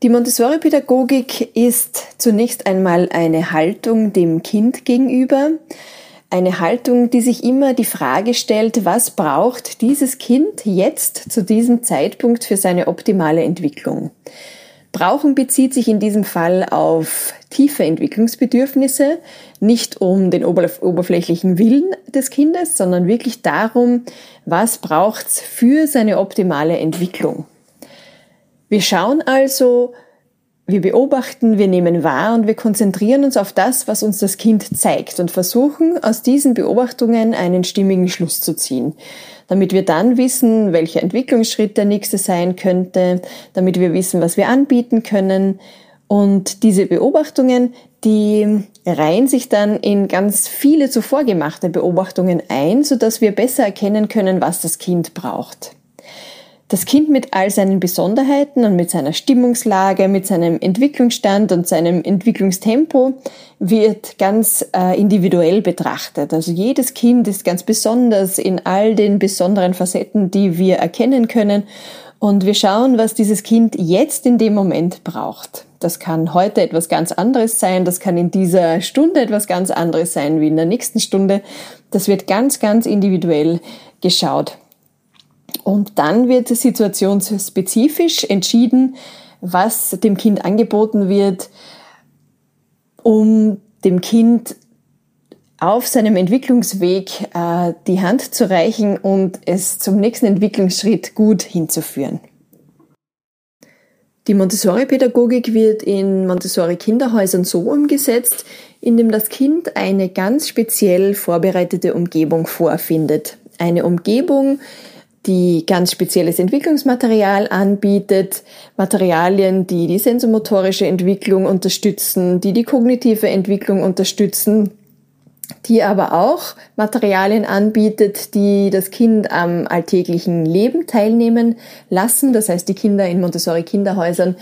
Die Montessori-Pädagogik ist zunächst einmal eine Haltung dem Kind gegenüber eine Haltung, die sich immer die Frage stellt, was braucht dieses Kind jetzt zu diesem Zeitpunkt für seine optimale Entwicklung. Brauchen bezieht sich in diesem Fall auf tiefe Entwicklungsbedürfnisse, nicht um den oberflächlichen Willen des Kindes, sondern wirklich darum, was braucht's für seine optimale Entwicklung. Wir schauen also, wir beobachten, wir nehmen wahr und wir konzentrieren uns auf das, was uns das Kind zeigt und versuchen aus diesen Beobachtungen einen stimmigen Schluss zu ziehen, damit wir dann wissen, welcher Entwicklungsschritt der nächste sein könnte, damit wir wissen, was wir anbieten können. Und diese Beobachtungen, die reihen sich dann in ganz viele zuvor gemachte Beobachtungen ein, sodass wir besser erkennen können, was das Kind braucht. Das Kind mit all seinen Besonderheiten und mit seiner Stimmungslage, mit seinem Entwicklungsstand und seinem Entwicklungstempo wird ganz äh, individuell betrachtet. Also jedes Kind ist ganz besonders in all den besonderen Facetten, die wir erkennen können. Und wir schauen, was dieses Kind jetzt in dem Moment braucht. Das kann heute etwas ganz anderes sein, das kann in dieser Stunde etwas ganz anderes sein wie in der nächsten Stunde. Das wird ganz, ganz individuell geschaut. Und dann wird situationsspezifisch entschieden, was dem Kind angeboten wird, um dem Kind auf seinem Entwicklungsweg äh, die Hand zu reichen und es zum nächsten Entwicklungsschritt gut hinzuführen. Die Montessori-Pädagogik wird in Montessori-Kinderhäusern so umgesetzt, indem das Kind eine ganz speziell vorbereitete Umgebung vorfindet. Eine Umgebung, die ganz spezielles Entwicklungsmaterial anbietet, Materialien, die die sensomotorische Entwicklung unterstützen, die die kognitive Entwicklung unterstützen, die aber auch Materialien anbietet, die das Kind am alltäglichen Leben teilnehmen lassen. Das heißt, die Kinder in Montessori Kinderhäusern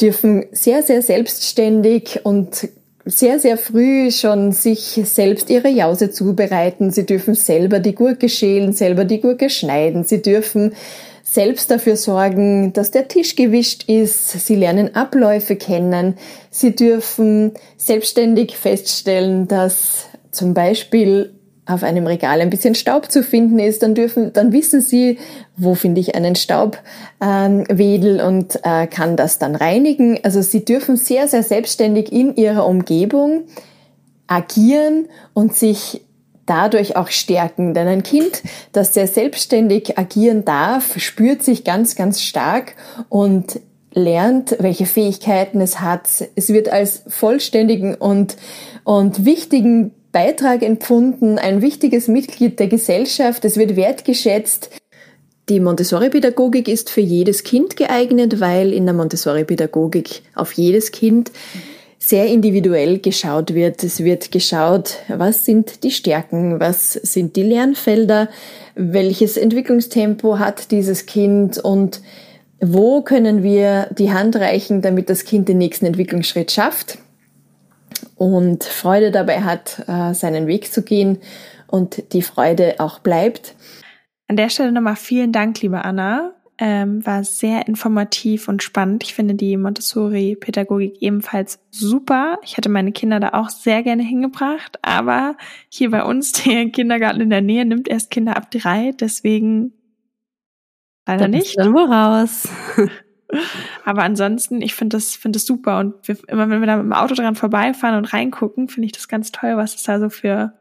dürfen sehr, sehr selbstständig und sehr, sehr früh schon sich selbst ihre Jause zubereiten. Sie dürfen selber die Gurke schälen, selber die Gurke schneiden. Sie dürfen selbst dafür sorgen, dass der Tisch gewischt ist. Sie lernen Abläufe kennen. Sie dürfen selbstständig feststellen, dass zum Beispiel auf einem Regal ein bisschen Staub zu finden ist, dann dürfen, dann wissen Sie, wo finde ich einen Staubwedel ähm, und äh, kann das dann reinigen. Also Sie dürfen sehr, sehr selbstständig in Ihrer Umgebung agieren und sich dadurch auch stärken. Denn ein Kind, das sehr selbstständig agieren darf, spürt sich ganz, ganz stark und lernt, welche Fähigkeiten es hat. Es wird als vollständigen und, und wichtigen Beitrag empfunden, ein wichtiges Mitglied der Gesellschaft, es wird wertgeschätzt. Die Montessori-Pädagogik ist für jedes Kind geeignet, weil in der Montessori-Pädagogik auf jedes Kind sehr individuell geschaut wird. Es wird geschaut, was sind die Stärken, was sind die Lernfelder, welches Entwicklungstempo hat dieses Kind und wo können wir die Hand reichen, damit das Kind den nächsten Entwicklungsschritt schafft und Freude dabei hat, äh, seinen Weg zu gehen und die Freude auch bleibt. An der Stelle nochmal vielen Dank, liebe Anna. Ähm, war sehr informativ und spannend. Ich finde die Montessori-Pädagogik ebenfalls super. Ich hätte meine Kinder da auch sehr gerne hingebracht, aber hier bei uns, der Kindergarten in der Nähe, nimmt erst Kinder ab drei, deswegen leider da nicht. Dann raus. Aber ansonsten, ich finde das, finde das super. Und wir, immer wenn wir da mit dem Auto dran vorbeifahren und reingucken, finde ich das ganz toll, was es da so für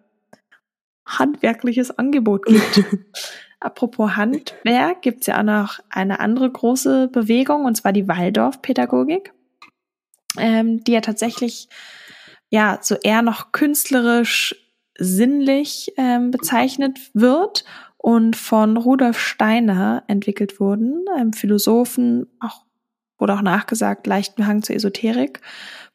handwerkliches Angebot gibt. Apropos Handwerk, gibt es ja auch noch eine andere große Bewegung, und zwar die Waldorf-Pädagogik, ähm, die ja tatsächlich ja so eher noch künstlerisch sinnlich ähm, bezeichnet wird und von Rudolf Steiner entwickelt wurden, einem Philosophen, auch wurde auch nachgesagt, leichten Hang zur Esoterik,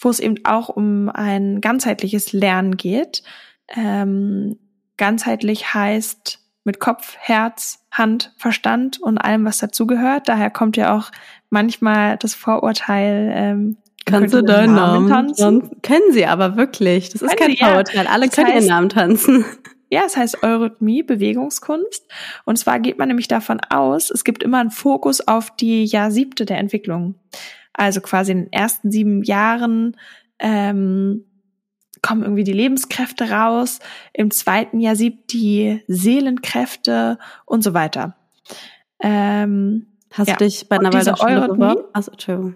wo es eben auch um ein ganzheitliches Lernen geht. Ähm, ganzheitlich heißt mit Kopf, Herz, Hand, Verstand und allem, was dazugehört. Daher kommt ja auch manchmal das Vorurteil, ähm, Kannst du deinen Namen tanzen? Kennen sie aber wirklich. Das ist kein Vorurteil. Alle das können heißt, ihren Namen tanzen. Ja, es heißt Eurythmie, Bewegungskunst. Und zwar geht man nämlich davon aus, es gibt immer einen Fokus auf die Jahr siebte der Entwicklung. Also quasi in den ersten sieben Jahren ähm, kommen irgendwie die Lebenskräfte raus, im zweiten Jahr siebt die Seelenkräfte und so weiter. Ähm, Hast ja. du dich bei einer Waldorfschule beworben? Achso, Entschuldigung.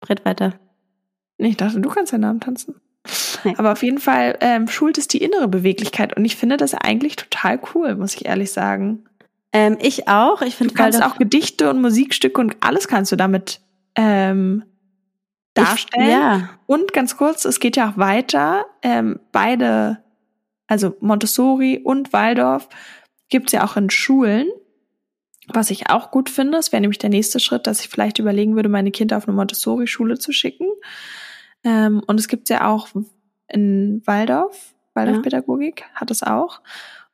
Brett weiter. Ich dachte, du kannst deinen Namen tanzen. Nee. Aber auf jeden Fall ähm, schult es die innere Beweglichkeit und ich finde das eigentlich total cool, muss ich ehrlich sagen. Ähm, ich auch. Ich finde, du kannst auch Gedichte und Musikstücke und alles kannst du damit ähm, darstellen. Ich, ja. Und ganz kurz, es geht ja auch weiter. Ähm, beide, also Montessori und Waldorf, gibt's ja auch in Schulen. Was ich auch gut finde, es wäre nämlich der nächste Schritt, dass ich vielleicht überlegen würde, meine Kinder auf eine Montessori-Schule zu schicken. Ähm, und es gibt ja auch in Waldorf, Waldorfpädagogik ja. hat es auch.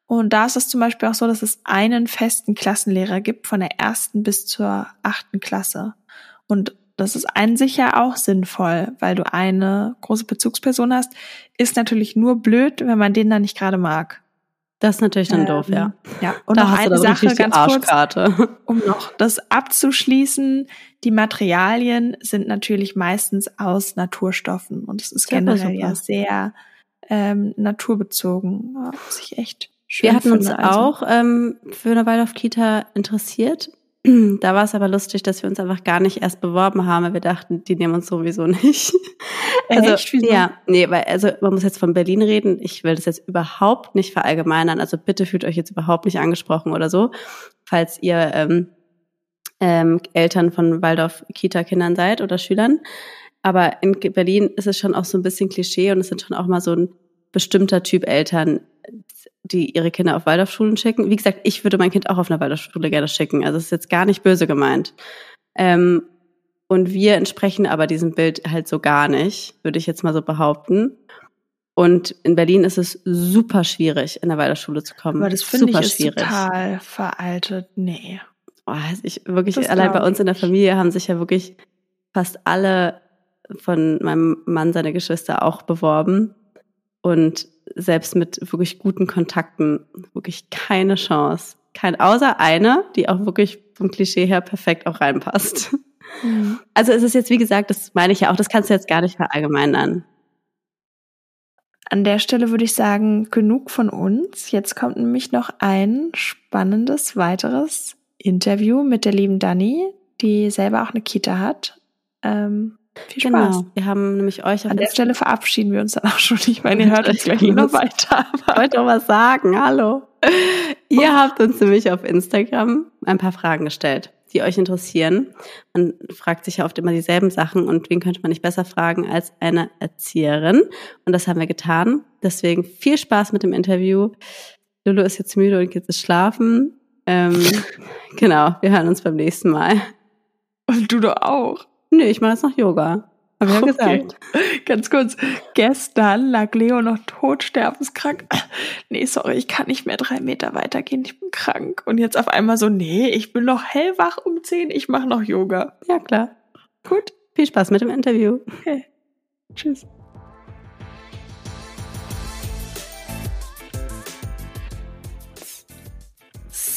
Und da ist es zum Beispiel auch so, dass es einen festen Klassenlehrer gibt von der ersten bis zur achten Klasse. Und das ist an sich ja auch sinnvoll, weil du eine große Bezugsperson hast. Ist natürlich nur blöd, wenn man den dann nicht gerade mag. Das ist natürlich dann ähm, doof, ja. Ja, und da noch eine Sache ganz kurz, um noch das abzuschließen. Die Materialien sind natürlich meistens aus Naturstoffen und es ist generell ja sehr ähm, naturbezogen. Muss ich echt Wir hatten uns also. auch ähm, für eine Waldorf-Kita interessiert. Da war es aber lustig, dass wir uns einfach gar nicht erst beworben haben. Wir dachten, die nehmen uns sowieso nicht. Also, Echt? Wieso? ja, nee, weil, also man muss jetzt von Berlin reden. Ich will das jetzt überhaupt nicht verallgemeinern. Also bitte fühlt euch jetzt überhaupt nicht angesprochen oder so, falls ihr ähm, ähm, Eltern von Waldorf-Kita-Kindern seid oder Schülern. Aber in Berlin ist es schon auch so ein bisschen Klischee und es sind schon auch mal so ein bestimmter Typ Eltern, die ihre Kinder auf Waldorfschulen schicken. Wie gesagt, ich würde mein Kind auch auf eine Waldorfschule gerne schicken. Also es ist jetzt gar nicht böse gemeint. Ähm, und wir entsprechen aber diesem Bild halt so gar nicht, würde ich jetzt mal so behaupten. Und in Berlin ist es super schwierig, in der Waldorfschule zu kommen. Aber das finde ich ist schwierig. total veraltet. Nee. Oh, ich wirklich, allein bei uns in der Familie haben sich ja wirklich fast alle von meinem Mann, seine Geschwister auch beworben. Und selbst mit wirklich guten Kontakten wirklich keine Chance. Kein, außer eine, die auch wirklich vom Klischee her perfekt auch reinpasst. Mhm. Also es ist jetzt, wie gesagt, das meine ich ja auch, das kannst du jetzt gar nicht verallgemeinern. An der Stelle würde ich sagen, genug von uns. Jetzt kommt nämlich noch ein spannendes weiteres Interview mit der lieben Dani, die selber auch eine Kita hat. Ähm, viel Spaß. Genau. Wir haben nämlich euch an der Stelle verabschieden wir uns dann auch schon. Ich meine, ihr hört uns gleich noch weiter. Ich wollte doch was sagen. Hallo. Ihr habt uns nämlich auf Instagram ein paar Fragen gestellt, die euch interessieren. Man fragt sich ja oft immer dieselben Sachen und wen könnte man nicht besser fragen als eine Erzieherin? Und das haben wir getan. Deswegen viel Spaß mit dem Interview. Lulu ist jetzt müde und geht jetzt schlafen. Ähm, genau, wir hören uns beim nächsten Mal. Und du doch auch. Nee, ich mache jetzt noch Yoga. Hab ich ja okay. gesagt. Ganz kurz. Gestern lag Leo noch totsterbenskrank. Nee, sorry, ich kann nicht mehr drei Meter weitergehen. Ich bin krank. Und jetzt auf einmal so, nee, ich bin noch hellwach um zehn. Ich mache noch Yoga. Ja, klar. Gut. Viel Spaß mit dem Interview. Okay. Tschüss.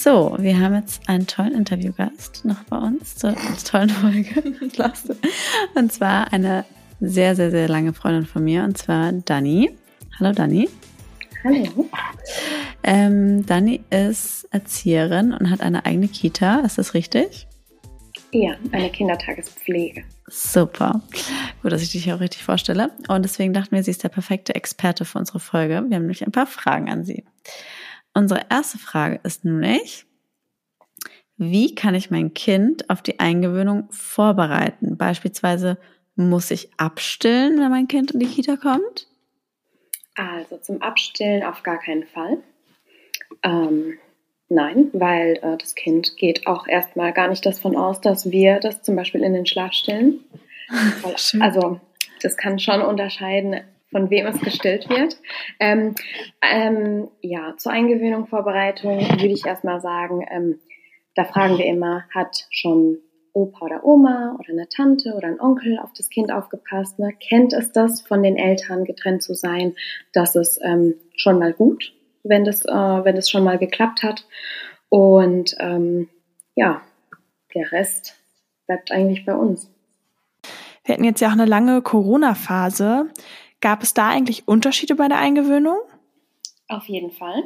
So, wir haben jetzt einen tollen Interviewgast noch bei uns zur tollen Folge. und zwar eine sehr, sehr, sehr lange Freundin von mir, und zwar Dani. Hallo Dani. Hallo. Ähm, Dani ist Erzieherin und hat eine eigene Kita, ist das richtig? Ja, eine Kindertagespflege. Super. Gut, dass ich dich auch richtig vorstelle. Und deswegen dachten wir, sie ist der perfekte Experte für unsere Folge. Wir haben nämlich ein paar Fragen an sie. Unsere erste Frage ist nämlich, wie kann ich mein Kind auf die Eingewöhnung vorbereiten? Beispielsweise muss ich abstillen, wenn mein Kind in die Kita kommt? Also zum Abstillen auf gar keinen Fall. Ähm, nein, weil äh, das Kind geht auch erstmal gar nicht davon aus, dass wir das zum Beispiel in den Schlaf stillen. also das kann schon unterscheiden von wem es gestillt wird. Ähm, ähm, ja, zur Eingewöhnung, Vorbereitung würde ich erstmal sagen, ähm, da fragen wir immer, hat schon Opa oder Oma oder eine Tante oder ein Onkel auf das Kind aufgepasst? Ne? Kennt es das, von den Eltern getrennt zu sein? Das ist ähm, schon mal gut, wenn das, äh, wenn das schon mal geklappt hat. Und ähm, ja, der Rest bleibt eigentlich bei uns. Wir hatten jetzt ja auch eine lange Corona-Phase. Gab es da eigentlich Unterschiede bei der Eingewöhnung? Auf jeden Fall.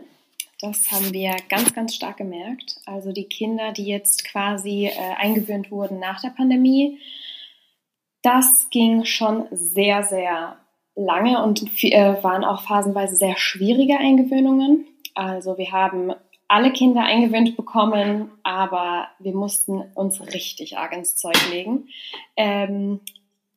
Das haben wir ganz, ganz stark gemerkt. Also die Kinder, die jetzt quasi äh, eingewöhnt wurden nach der Pandemie, das ging schon sehr, sehr lange und äh, waren auch phasenweise sehr schwierige Eingewöhnungen. Also wir haben alle Kinder eingewöhnt bekommen, aber wir mussten uns richtig arg ins Zeug legen. Ähm,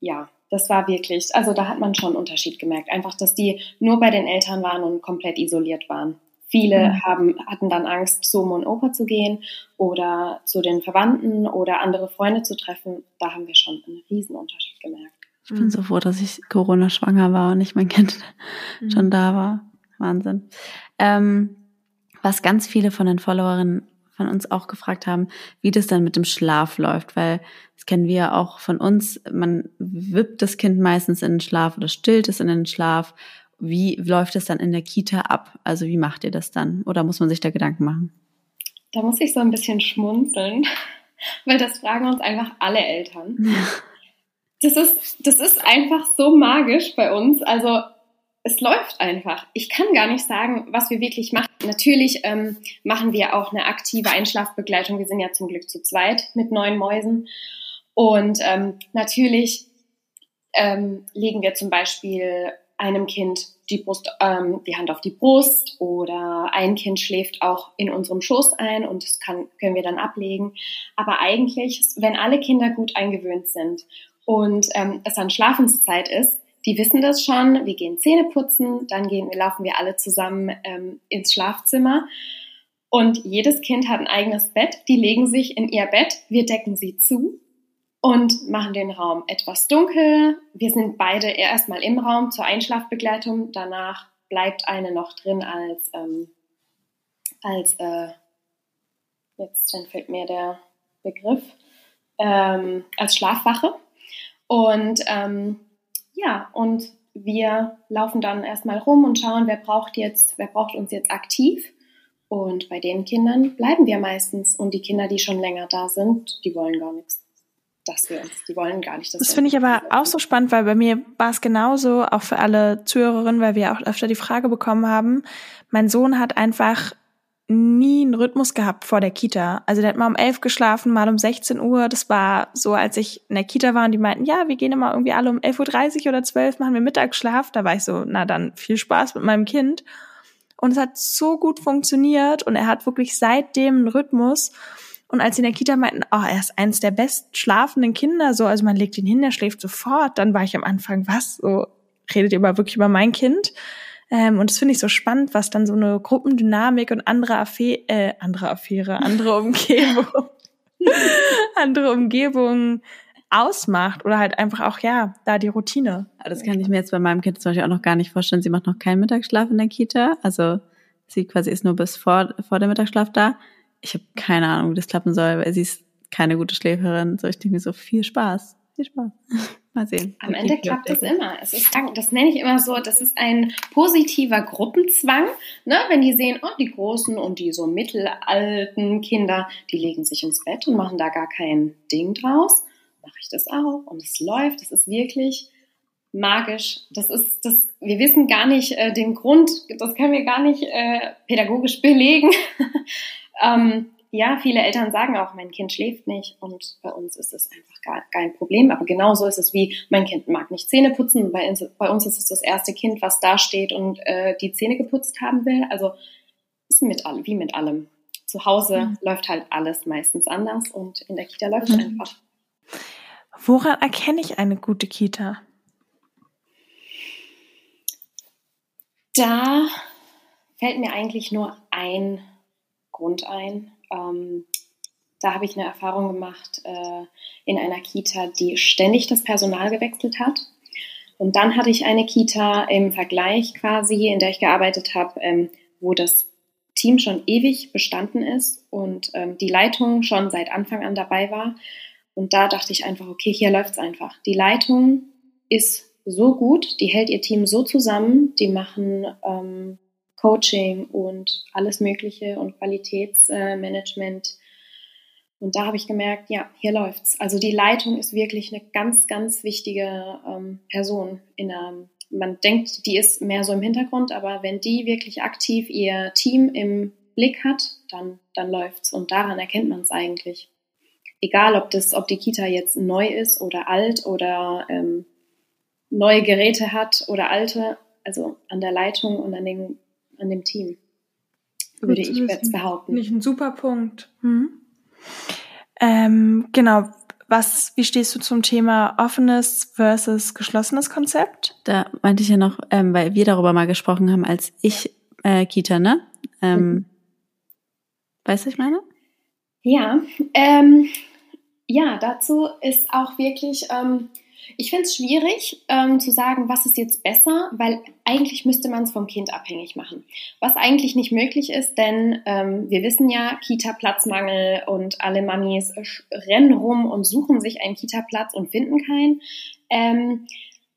ja, das war wirklich, also da hat man schon einen Unterschied gemerkt. Einfach, dass die nur bei den Eltern waren und komplett isoliert waren. Viele mhm. haben, hatten dann Angst, zu Oma und Opa zu gehen oder zu den Verwandten oder andere Freunde zu treffen. Da haben wir schon einen riesen Unterschied gemerkt. Ich bin so froh, dass ich Corona schwanger war und nicht mein Kind mhm. schon da war. Wahnsinn. Ähm, was ganz viele von den Followerinnen von uns auch gefragt haben, wie das dann mit dem Schlaf läuft, weil das kennen wir ja auch von uns. Man wippt das Kind meistens in den Schlaf oder stillt es in den Schlaf. Wie läuft es dann in der Kita ab? Also wie macht ihr das dann? Oder muss man sich da Gedanken machen? Da muss ich so ein bisschen schmunzeln, weil das fragen uns einfach alle Eltern. Das ist, das ist einfach so magisch bei uns. Also es läuft einfach. Ich kann gar nicht sagen, was wir wirklich machen. Natürlich ähm, machen wir auch eine aktive Einschlafbegleitung. Wir sind ja zum Glück zu zweit mit neun Mäusen. Und ähm, natürlich ähm, legen wir zum Beispiel einem Kind die Brust, ähm, die Hand auf die Brust oder ein Kind schläft auch in unserem Schoß ein und das kann, können wir dann ablegen. Aber eigentlich, wenn alle Kinder gut eingewöhnt sind und ähm, es dann Schlafenszeit ist, die wissen das schon. Wir gehen Zähne putzen, dann gehen, laufen wir alle zusammen ähm, ins Schlafzimmer. Und jedes Kind hat ein eigenes Bett. Die legen sich in ihr Bett. Wir decken sie zu und machen den Raum etwas dunkel. Wir sind beide erstmal im Raum zur Einschlafbegleitung. Danach bleibt eine noch drin als, ähm, als äh, jetzt dann fällt mir der Begriff, ähm, als Schlafwache. Und ähm, ja, und wir laufen dann erstmal rum und schauen, wer braucht jetzt, wer braucht uns jetzt aktiv. Und bei den Kindern bleiben wir meistens. Und die Kinder, die schon länger da sind, die wollen gar nichts. Dass wir uns, die wollen gar nicht. das finde ich aber auch so spannend, weil bei mir war es genauso, auch für alle Zuhörerinnen, weil wir auch öfter die Frage bekommen haben. Mein Sohn hat einfach nie einen Rhythmus gehabt vor der Kita. Also der hat mal um elf geschlafen, mal um 16 Uhr. Das war so, als ich in der Kita war und die meinten, ja, wir gehen immer irgendwie alle um 11.30 Uhr oder 12 machen wir Mittagsschlaf. Da war ich so, na dann viel Spaß mit meinem Kind. Und es hat so gut funktioniert und er hat wirklich seitdem einen Rhythmus. Und als sie in der Kita meinten, oh, er ist eins der best schlafenden Kinder, so, also man legt ihn hin, er schläft sofort, dann war ich am Anfang, was? So, redet ihr aber wirklich über mein Kind? Ähm, und das finde ich so spannend, was dann so eine Gruppendynamik und andere Affäre, äh, andere Affäre, andere Umgebung, andere Umgebung ausmacht oder halt einfach auch, ja, da die Routine. Das kann ich mir jetzt bei meinem Kind zum Beispiel auch noch gar nicht vorstellen. Sie macht noch keinen Mittagsschlaf in der Kita. Also sie quasi ist nur bis vor, vor dem Mittagsschlaf da. Ich habe keine Ahnung, wie das klappen soll, weil sie ist keine gute Schläferin. So, ich denke mir so, viel Spaß. Viel Spaß. Mal sehen. Am Ende klappt das immer. Es ist, das nenne ich immer so, das ist ein positiver Gruppenzwang. Ne? Wenn die sehen, oh, die großen und die so mittelalten Kinder, die legen sich ins Bett und machen da gar kein Ding draus, mache ich das auch. Und es läuft. Das ist wirklich magisch. Das ist, das, wir wissen gar nicht äh, den Grund, das können wir gar nicht äh, pädagogisch belegen. ähm, ja, viele Eltern sagen auch, mein Kind schläft nicht und bei uns ist es einfach gar kein Problem. Aber genauso ist es wie, mein Kind mag nicht Zähne putzen. Bei uns, bei uns ist es das erste Kind, was da steht und äh, die Zähne geputzt haben will. Also ist mit allem, wie mit allem. Zu Hause mhm. läuft halt alles meistens anders und in der Kita läuft es mhm. einfach. Woran erkenne ich eine gute Kita? Da fällt mir eigentlich nur ein Grund ein. Ähm, da habe ich eine Erfahrung gemacht äh, in einer Kita, die ständig das Personal gewechselt hat. Und dann hatte ich eine Kita im Vergleich quasi, in der ich gearbeitet habe, ähm, wo das Team schon ewig bestanden ist und ähm, die Leitung schon seit Anfang an dabei war. Und da dachte ich einfach, okay, hier läuft es einfach. Die Leitung ist so gut, die hält ihr Team so zusammen, die machen ähm, Coaching und alles Mögliche und Qualitätsmanagement. Und da habe ich gemerkt, ja, hier läuft's. Also die Leitung ist wirklich eine ganz, ganz wichtige ähm, Person in der, man denkt, die ist mehr so im Hintergrund, aber wenn die wirklich aktiv ihr Team im Blick hat, dann, dann läuft's. Und daran erkennt man es eigentlich. Egal, ob das, ob die Kita jetzt neu ist oder alt oder ähm, neue Geräte hat oder alte, also an der Leitung und an den an dem Team, würde ich jetzt behaupten. Nicht ein super Punkt. Hm. Ähm, genau. Was, wie stehst du zum Thema offenes versus geschlossenes Konzept? Da meinte ich ja noch, ähm, weil wir darüber mal gesprochen haben, als ich äh, Kita, ne? Ähm, mhm. Weißt du, ich meine? Ja, ähm, ja, dazu ist auch wirklich, ähm, ich finde es schwierig ähm, zu sagen, was ist jetzt besser, weil eigentlich müsste man es vom Kind abhängig machen. Was eigentlich nicht möglich ist, denn ähm, wir wissen ja, Kita-Platzmangel und alle Mamis rennen rum und suchen sich einen Kita-Platz und finden keinen. Ähm,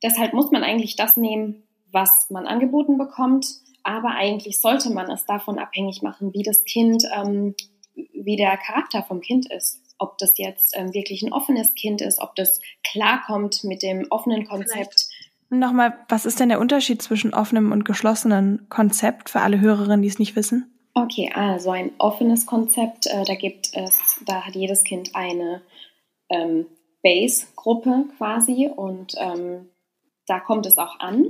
deshalb muss man eigentlich das nehmen, was man angeboten bekommt. Aber eigentlich sollte man es davon abhängig machen, wie das Kind, ähm, wie der Charakter vom Kind ist ob das jetzt ähm, wirklich ein offenes Kind ist, ob das klarkommt mit dem offenen Konzept. Nochmal, was ist denn der Unterschied zwischen offenem und geschlossenem Konzept für alle Hörerinnen, die es nicht wissen? Okay, also ein offenes Konzept, äh, da gibt es, da hat jedes Kind eine ähm, Base-Gruppe quasi und ähm, da kommt es auch an.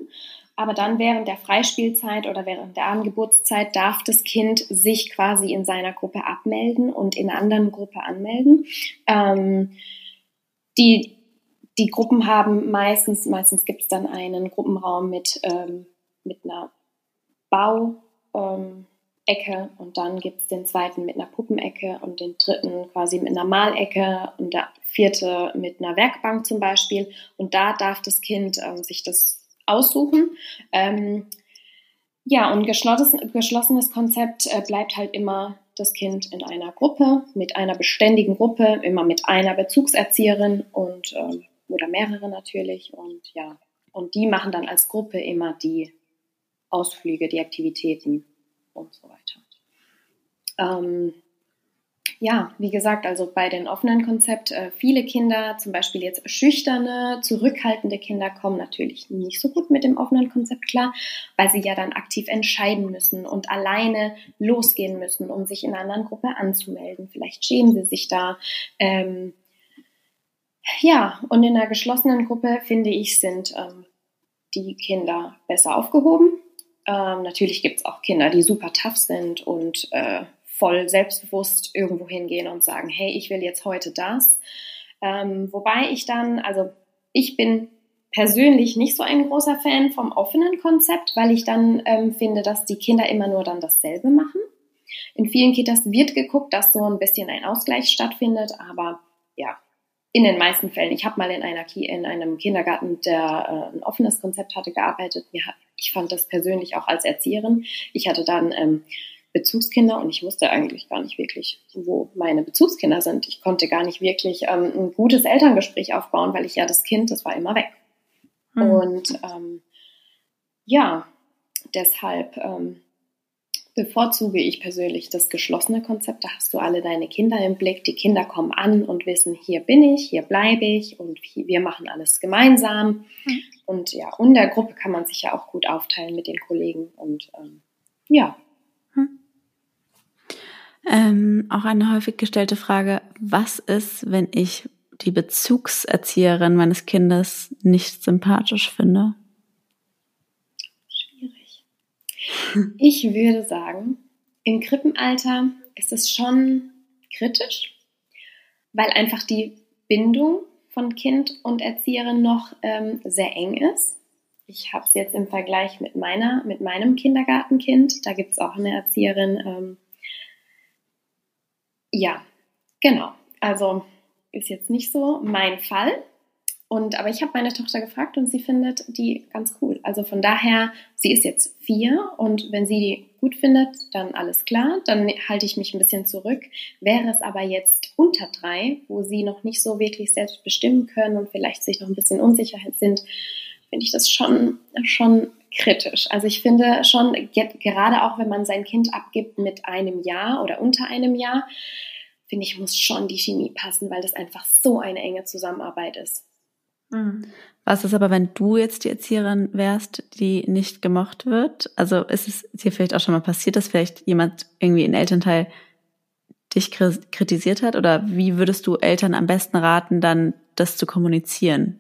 Aber dann während der Freispielzeit oder während der Angebotszeit darf das Kind sich quasi in seiner Gruppe abmelden und in einer anderen Gruppe anmelden. Ähm, die, die Gruppen haben meistens, meistens gibt es dann einen Gruppenraum mit, ähm, mit einer Bau, ähm, und dann gibt es den zweiten mit einer Puppenecke und den dritten quasi mit einer Malecke und der vierte mit einer Werkbank zum Beispiel. Und da darf das Kind ähm, sich das aussuchen. Ähm, ja, und geschlossenes, geschlossenes Konzept äh, bleibt halt immer das Kind in einer Gruppe, mit einer beständigen Gruppe, immer mit einer Bezugserzieherin und ähm, oder mehrere natürlich. Und ja, und die machen dann als Gruppe immer die Ausflüge, die Aktivitäten und so weiter. Ähm, ja, wie gesagt, also bei den offenen Konzept, äh, viele Kinder, zum Beispiel jetzt schüchterne, zurückhaltende Kinder, kommen natürlich nicht so gut mit dem offenen Konzept klar, weil sie ja dann aktiv entscheiden müssen und alleine losgehen müssen, um sich in einer anderen Gruppe anzumelden. Vielleicht schämen sie sich da. Ähm, ja, und in einer geschlossenen Gruppe, finde ich, sind ähm, die Kinder besser aufgehoben. Ähm, natürlich gibt es auch Kinder, die super tough sind und äh, voll selbstbewusst irgendwo hingehen und sagen, hey, ich will jetzt heute das. Ähm, wobei ich dann, also ich bin persönlich nicht so ein großer Fan vom offenen Konzept, weil ich dann ähm, finde, dass die Kinder immer nur dann dasselbe machen. In vielen Kitas wird geguckt, dass so ein bisschen ein Ausgleich stattfindet, aber ja, in den meisten Fällen. Ich habe mal in, einer, in einem Kindergarten, der äh, ein offenes Konzept hatte, gearbeitet. Ich fand das persönlich auch als Erzieherin. Ich hatte dann ähm, Bezugskinder und ich wusste eigentlich gar nicht wirklich, wo meine Bezugskinder sind. Ich konnte gar nicht wirklich ähm, ein gutes Elterngespräch aufbauen, weil ich ja das Kind, das war immer weg. Mhm. Und ähm, ja, deshalb ähm, bevorzuge ich persönlich das geschlossene Konzept. Da hast du alle deine Kinder im Blick. Die Kinder kommen an und wissen, hier bin ich, hier bleibe ich und wir machen alles gemeinsam. Mhm. Und ja, in der Gruppe kann man sich ja auch gut aufteilen mit den Kollegen. Und ähm, ja. Hm. Ähm, auch eine häufig gestellte Frage, was ist, wenn ich die Bezugserzieherin meines Kindes nicht sympathisch finde? Ich würde sagen, im Krippenalter ist es schon kritisch, weil einfach die Bindung von Kind und Erzieherin noch ähm, sehr eng ist. Ich habe es jetzt im Vergleich mit meiner, mit meinem Kindergartenkind. Da gibt es auch eine Erzieherin. Ähm, ja, genau. Also ist jetzt nicht so mein Fall. Und aber ich habe meine Tochter gefragt und sie findet die ganz cool. Also von daher, sie ist jetzt vier und wenn sie die gut findet, dann alles klar. Dann halte ich mich ein bisschen zurück. Wäre es aber jetzt unter drei, wo sie noch nicht so wirklich selbst bestimmen können und vielleicht sich noch ein bisschen Unsicherheit sind, finde ich das schon schon kritisch. Also ich finde schon gerade auch wenn man sein Kind abgibt mit einem Jahr oder unter einem Jahr, finde ich muss schon die Chemie passen, weil das einfach so eine enge Zusammenarbeit ist. Mhm. Was ist aber, wenn du jetzt die Erzieherin wärst, die nicht gemocht wird? Also ist es dir vielleicht auch schon mal passiert, dass vielleicht jemand irgendwie ein Elternteil dich kritisiert hat? Oder wie würdest du Eltern am besten raten, dann das zu kommunizieren?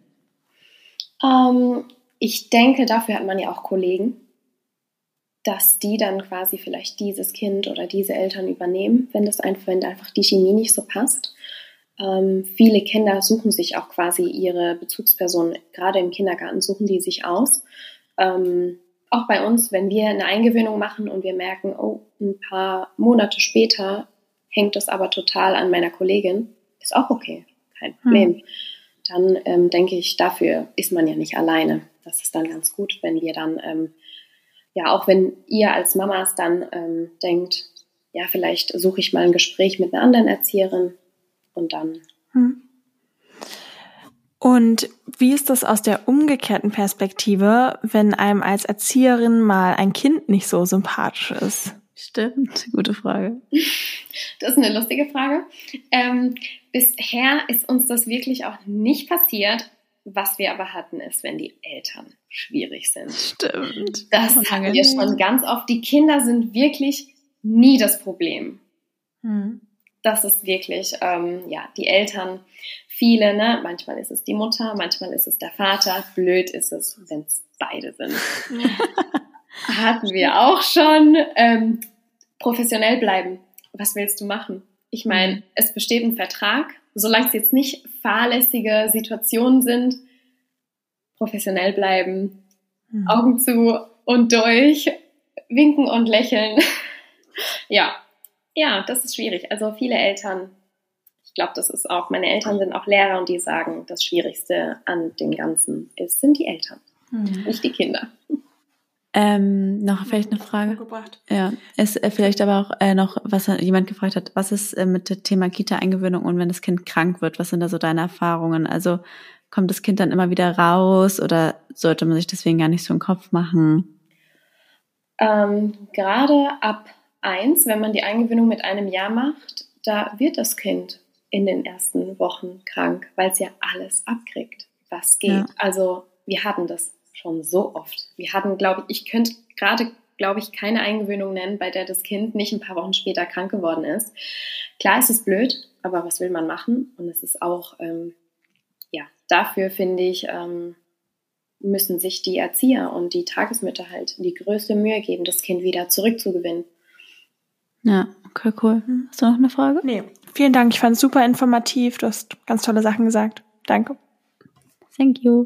Ähm, ich denke, dafür hat man ja auch Kollegen, dass die dann quasi vielleicht dieses Kind oder diese Eltern übernehmen, wenn das einfach, wenn einfach die Chemie nicht so passt. Ähm, viele Kinder suchen sich auch quasi ihre Bezugspersonen, gerade im Kindergarten suchen die sich aus. Ähm, auch bei uns, wenn wir eine Eingewöhnung machen und wir merken, oh, ein paar Monate später hängt das aber total an meiner Kollegin, ist auch okay, kein Problem. Hm. Dann ähm, denke ich, dafür ist man ja nicht alleine. Das ist dann ganz gut, wenn wir dann, ähm, ja, auch wenn ihr als Mamas dann ähm, denkt, ja, vielleicht suche ich mal ein Gespräch mit einer anderen Erzieherin, und dann. Hm. Und wie ist das aus der umgekehrten Perspektive, wenn einem als Erzieherin mal ein Kind nicht so sympathisch ist? Stimmt, gute Frage. Das ist eine lustige Frage. Ähm, bisher ist uns das wirklich auch nicht passiert, Was wir aber hatten, ist, wenn die Eltern schwierig sind. Stimmt. Das hatten wir schon ganz oft. Die Kinder sind wirklich nie das Problem. Hm. Das ist wirklich, ähm, ja, die Eltern, viele, ne? Manchmal ist es die Mutter, manchmal ist es der Vater. Blöd ist es, wenn es beide sind. hatten wir auch schon. Ähm, professionell bleiben. Was willst du machen? Ich meine, mhm. es besteht ein Vertrag solange es jetzt nicht fahrlässige Situationen sind, professionell bleiben, mhm. Augen zu und durch, winken und lächeln. ja, ja, das ist schwierig. Also viele Eltern, ich glaube, das ist auch, meine Eltern sind auch Lehrer und die sagen, das Schwierigste an dem Ganzen ist, sind die Eltern, mhm. nicht die Kinder. Ähm, noch vielleicht eine Frage. Ja, ist äh, vielleicht aber auch äh, noch, was jemand gefragt hat, was ist äh, mit dem Thema Kita-Eingewöhnung und wenn das Kind krank wird, was sind da so deine Erfahrungen? Also kommt das Kind dann immer wieder raus oder sollte man sich deswegen gar nicht so einen Kopf machen? Ähm, gerade ab eins, wenn man die Eingewöhnung mit einem Jahr macht, da wird das Kind in den ersten Wochen krank, weil es ja alles abkriegt, was geht. Ja. Also wir hatten das schon so oft. Wir hatten, glaube ich, ich könnte gerade, glaube ich, keine Eingewöhnung nennen, bei der das Kind nicht ein paar Wochen später krank geworden ist. Klar ist es blöd, aber was will man machen? Und es ist auch, ähm, ja, dafür finde ich, ähm, müssen sich die Erzieher und die Tagesmütter halt die größte Mühe geben, das Kind wieder zurückzugewinnen. Ja, okay, cool. Hast du noch eine Frage? Nee. Vielen Dank. Ich fand es super informativ. Du hast ganz tolle Sachen gesagt. Danke. Thank you.